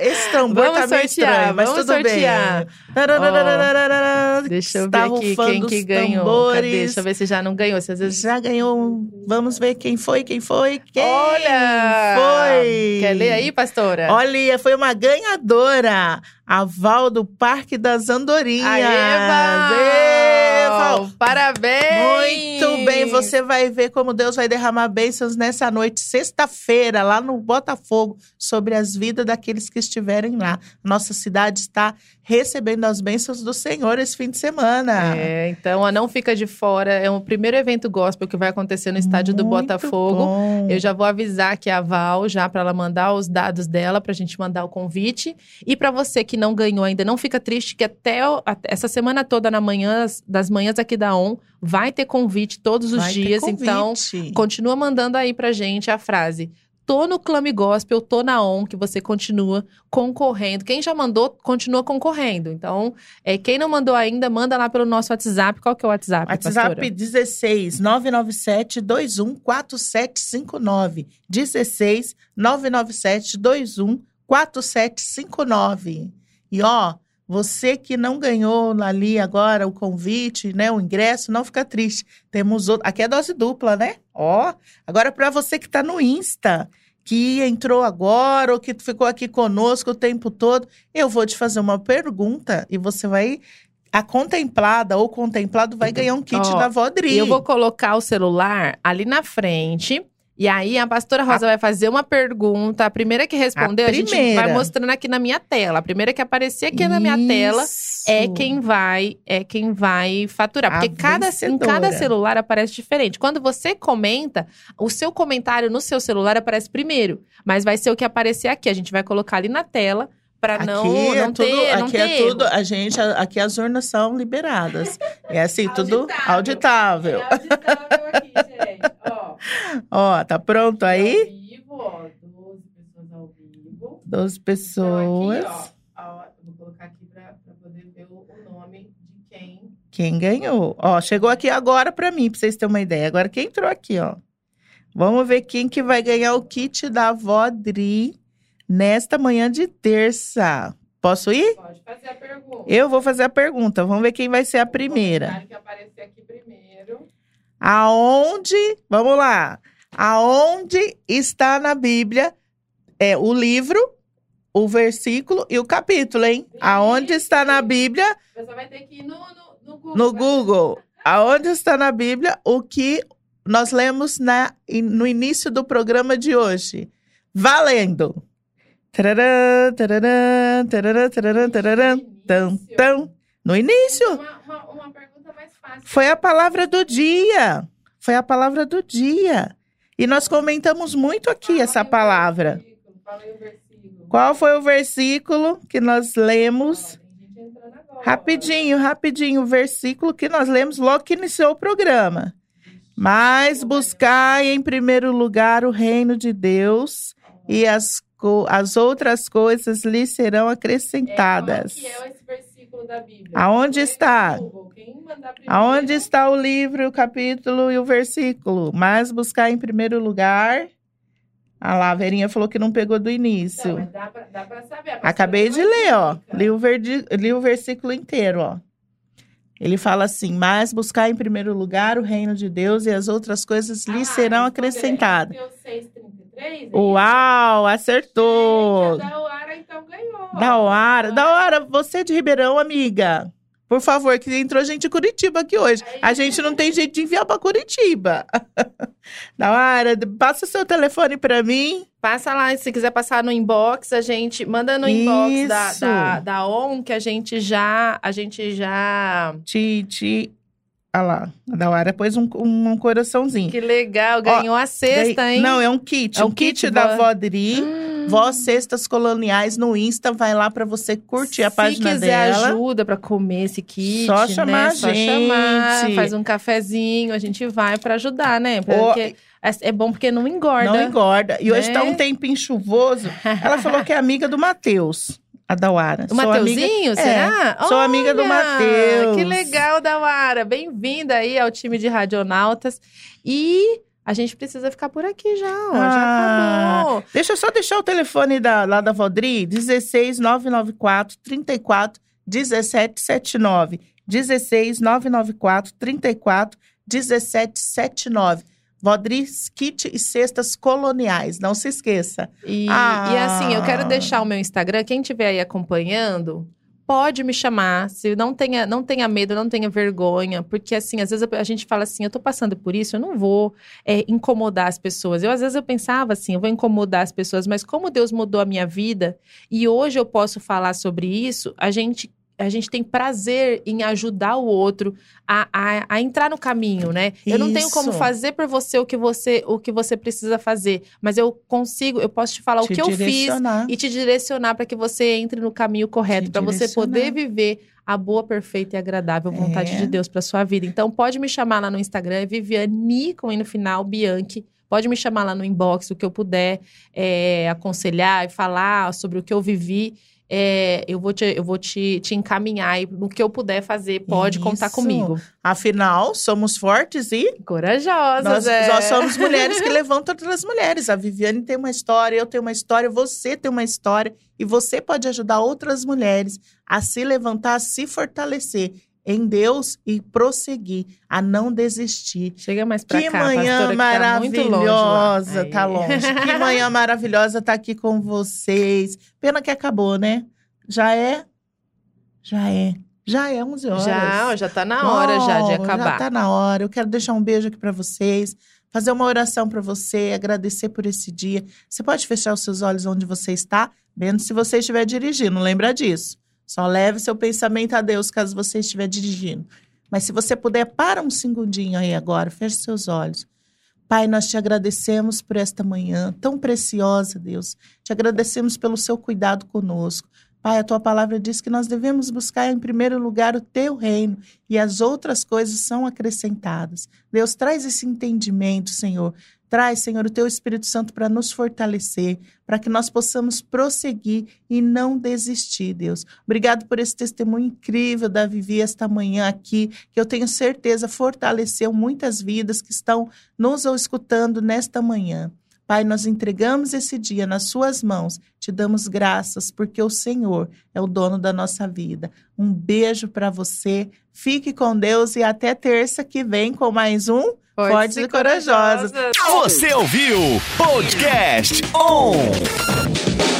Esse tambor vamos tá meio sortear, estranho, mas tudo sortear. bem. deixa eu ver aqui quem que ganhou. Cadê? Deixa eu ver se já não ganhou. Se às vezes... Já ganhou. Vamos ver quem foi, quem foi, quem Olha! foi. Quer ler aí, pastora? Olha, foi uma ganhadora. A Val do Parque das Andorinhas. Aê, Val! Parabéns! Muito bem, você vai ver como Deus vai derramar bênçãos nessa noite, sexta-feira, lá no Botafogo, sobre as vidas daqueles que estiverem lá. Nossa cidade está recebendo as bênçãos do Senhor esse fim de semana. É, então a Não Fica de Fora é o primeiro evento gospel que vai acontecer no estádio Muito do Botafogo. Bom. Eu já vou avisar que a Val, já para ela mandar os dados dela, para a gente mandar o convite. E para você que não ganhou ainda, não fica triste que até essa semana toda, na manhã, das manhãs aqui da ON, vai ter convite todos os vai dias. Então, continua mandando aí pra gente a frase tô no Clame Gospel, tô na ON, que você continua concorrendo. Quem já mandou, continua concorrendo. Então, é, quem não mandou ainda, manda lá pelo nosso WhatsApp. Qual que é o WhatsApp, WhatsApp pastora? 16 997 21 4759. 16 997 21 4759. E ó, você que não ganhou ali agora o convite, né, o ingresso, não fica triste. Temos outro, aqui é dose dupla, né? Ó, agora para você que está no Insta, que entrou agora ou que ficou aqui conosco o tempo todo, eu vou te fazer uma pergunta e você vai a contemplada ou contemplado vai ganhar um kit da Vodri. Eu vou colocar o celular ali na frente e aí a pastora Rosa a... vai fazer uma pergunta. A primeira que responder, a, a, gente vai mostrando aqui na minha tela. A primeira que aparecer aqui Isso. na minha tela é quem vai é quem vai faturar, porque cada, em cada celular aparece diferente. Quando você comenta, o seu comentário no seu celular aparece primeiro, mas vai ser o que aparecer aqui. A gente vai colocar ali na tela para não, não é ter, tudo, não aqui ter é tudo, a gente, aqui as urnas são liberadas. É assim, tudo auditável. É auditável aqui, gente. Ó. <laughs> ó, tá pronto aí? Ao vivo, ó, 12 pessoas ao vivo. 12 pessoas. Então, aqui, ó, vou colocar aqui para poder ver o, o nome de quem quem ganhou. Ó, chegou aqui agora para mim, para vocês terem uma ideia. Agora quem entrou aqui, ó. Vamos ver quem que vai ganhar o kit da Vodri nesta manhã de terça. Posso ir? Pode fazer a pergunta. Eu vou fazer a pergunta. Vamos ver quem vai ser a primeira. que aparecer aqui primeiro. Aonde? Vamos lá. Aonde está na Bíblia é o livro, o versículo e o capítulo, hein? Aonde está na Bíblia? Você vai ter que ir no, no, no Google. No Google. Aonde está na Bíblia o que nós lemos na, no início do programa de hoje? Valendo! Tararã, tararã, tararã, tararã, tararã, tam, tam. No início. Uma, uma, uma pergunta. Foi a palavra do dia. Foi a palavra do dia. E nós comentamos muito aqui essa palavra. Qual foi o versículo que nós lemos? Rapidinho, rapidinho, o versículo que nós lemos logo que iniciou o programa. Mas buscai em primeiro lugar o reino de Deus e as as outras coisas lhe serão acrescentadas. É, é esse versículo da Bíblia? Aonde está? Aonde está o livro, o capítulo e o versículo? Mas buscar em primeiro lugar. Ah lá, a Verinha falou que não pegou do início. Não, dá pra, dá pra saber. Acabei de ler, ó. Li o, verdi, li o versículo inteiro, ó. Ele fala assim: Mas buscar em primeiro lugar o reino de Deus e as outras coisas lhe ah, serão acrescentadas. 6, é Uau, acertou! Gente, a Dauara então ganhou. Dauara, Dauara, você é de Ribeirão, amiga. Por favor, que entrou gente de Curitiba aqui hoje. A gente não tem jeito de enviar para Curitiba. <laughs> Naara, passa seu telefone para mim. Passa lá, se quiser passar no inbox, a gente manda no inbox da, da, da ON que a gente já a gente já te, te Olha lá, a Dauara pôs um, um, um, coraçãozinho. Que legal, ganhou Ó, a cesta, hein? Não, é um kit. É um, um kit, kit da Vodri. Hum. Vó Cestas Coloniais no Insta. Vai lá para você curtir Se a página dela. Se quiser ajuda para comer esse kit, Só né? chamar né? a Só gente. chamar, faz um cafezinho. A gente vai para ajudar, né? Porque... É, é bom porque não engorda. Não engorda. E hoje tá um né? tempinho chuvoso. Ela falou que é amiga do Matheus a Dauara. O Mateuzinho, será? É, sou Olha, amiga do Mateus. Que legal, Dauara. Bem-vinda aí ao time de Radionautas. E a gente precisa ficar por aqui já, ó. Ah, já acabou. Deixa eu só deixar o telefone da, lá da Vodri, 16 994 34 1779. 16 994 34 1779. Vodris Kit e Cestas Coloniais, não se esqueça. E, ah. e assim, eu quero deixar o meu Instagram, quem estiver aí acompanhando, pode me chamar, se não tenha, não tenha medo, não tenha vergonha, porque assim, às vezes a gente fala assim, eu tô passando por isso, eu não vou é, incomodar as pessoas. Eu às vezes eu pensava assim, eu vou incomodar as pessoas, mas como Deus mudou a minha vida e hoje eu posso falar sobre isso, a gente a gente tem prazer em ajudar o outro a, a, a entrar no caminho, né? Isso. Eu não tenho como fazer por você o que você o que você precisa fazer, mas eu consigo, eu posso te falar te o que eu fiz e te direcionar para que você entre no caminho correto, para você poder viver a boa, perfeita e agradável vontade é. de Deus para sua vida. Então pode me chamar lá no Instagram, é Viviane com no final Bianchi. Pode me chamar lá no inbox, o que eu puder é, aconselhar e falar sobre o que eu vivi é, eu vou, te, eu vou te, te encaminhar e no que eu puder fazer, pode Isso. contar comigo. Afinal, somos fortes e corajosas. Nós, é. nós somos mulheres que levantam outras mulheres. A Viviane tem uma história, eu tenho uma história, você tem uma história e você pode ajudar outras mulheres a se levantar, a se fortalecer em Deus e prosseguir, a não desistir. Chega mais pra que cá, manhã pastora, maravilhosa, que tá longe. Tá longe. que manhã maravilhosa tá aqui com vocês. Pena que acabou, né? Já é? Já é. Já é 11 horas. Já, já tá na hora oh, já de acabar. Já tá na hora. Eu quero deixar um beijo aqui para vocês, fazer uma oração para você, agradecer por esse dia. Você pode fechar os seus olhos onde você está, menos se você estiver dirigindo, lembra disso. Só leve seu pensamento a Deus caso você estiver dirigindo. Mas se você puder, para um segundinho aí agora, feche seus olhos. Pai, nós te agradecemos por esta manhã tão preciosa, Deus. Te agradecemos pelo seu cuidado conosco. Pai, a tua palavra diz que nós devemos buscar em primeiro lugar o teu reino e as outras coisas são acrescentadas. Deus, traz esse entendimento, Senhor, Traz, Senhor, o teu Espírito Santo para nos fortalecer, para que nós possamos prosseguir e não desistir, Deus. Obrigado por esse testemunho incrível da Vivi esta manhã aqui, que eu tenho certeza fortaleceu muitas vidas que estão nos escutando nesta manhã. Pai, nós entregamos esse dia nas Suas mãos, te damos graças, porque o Senhor é o dono da nossa vida. Um beijo para você, fique com Deus e até terça que vem com mais um. Fortes e corajosas. Você ouviu Podcast On!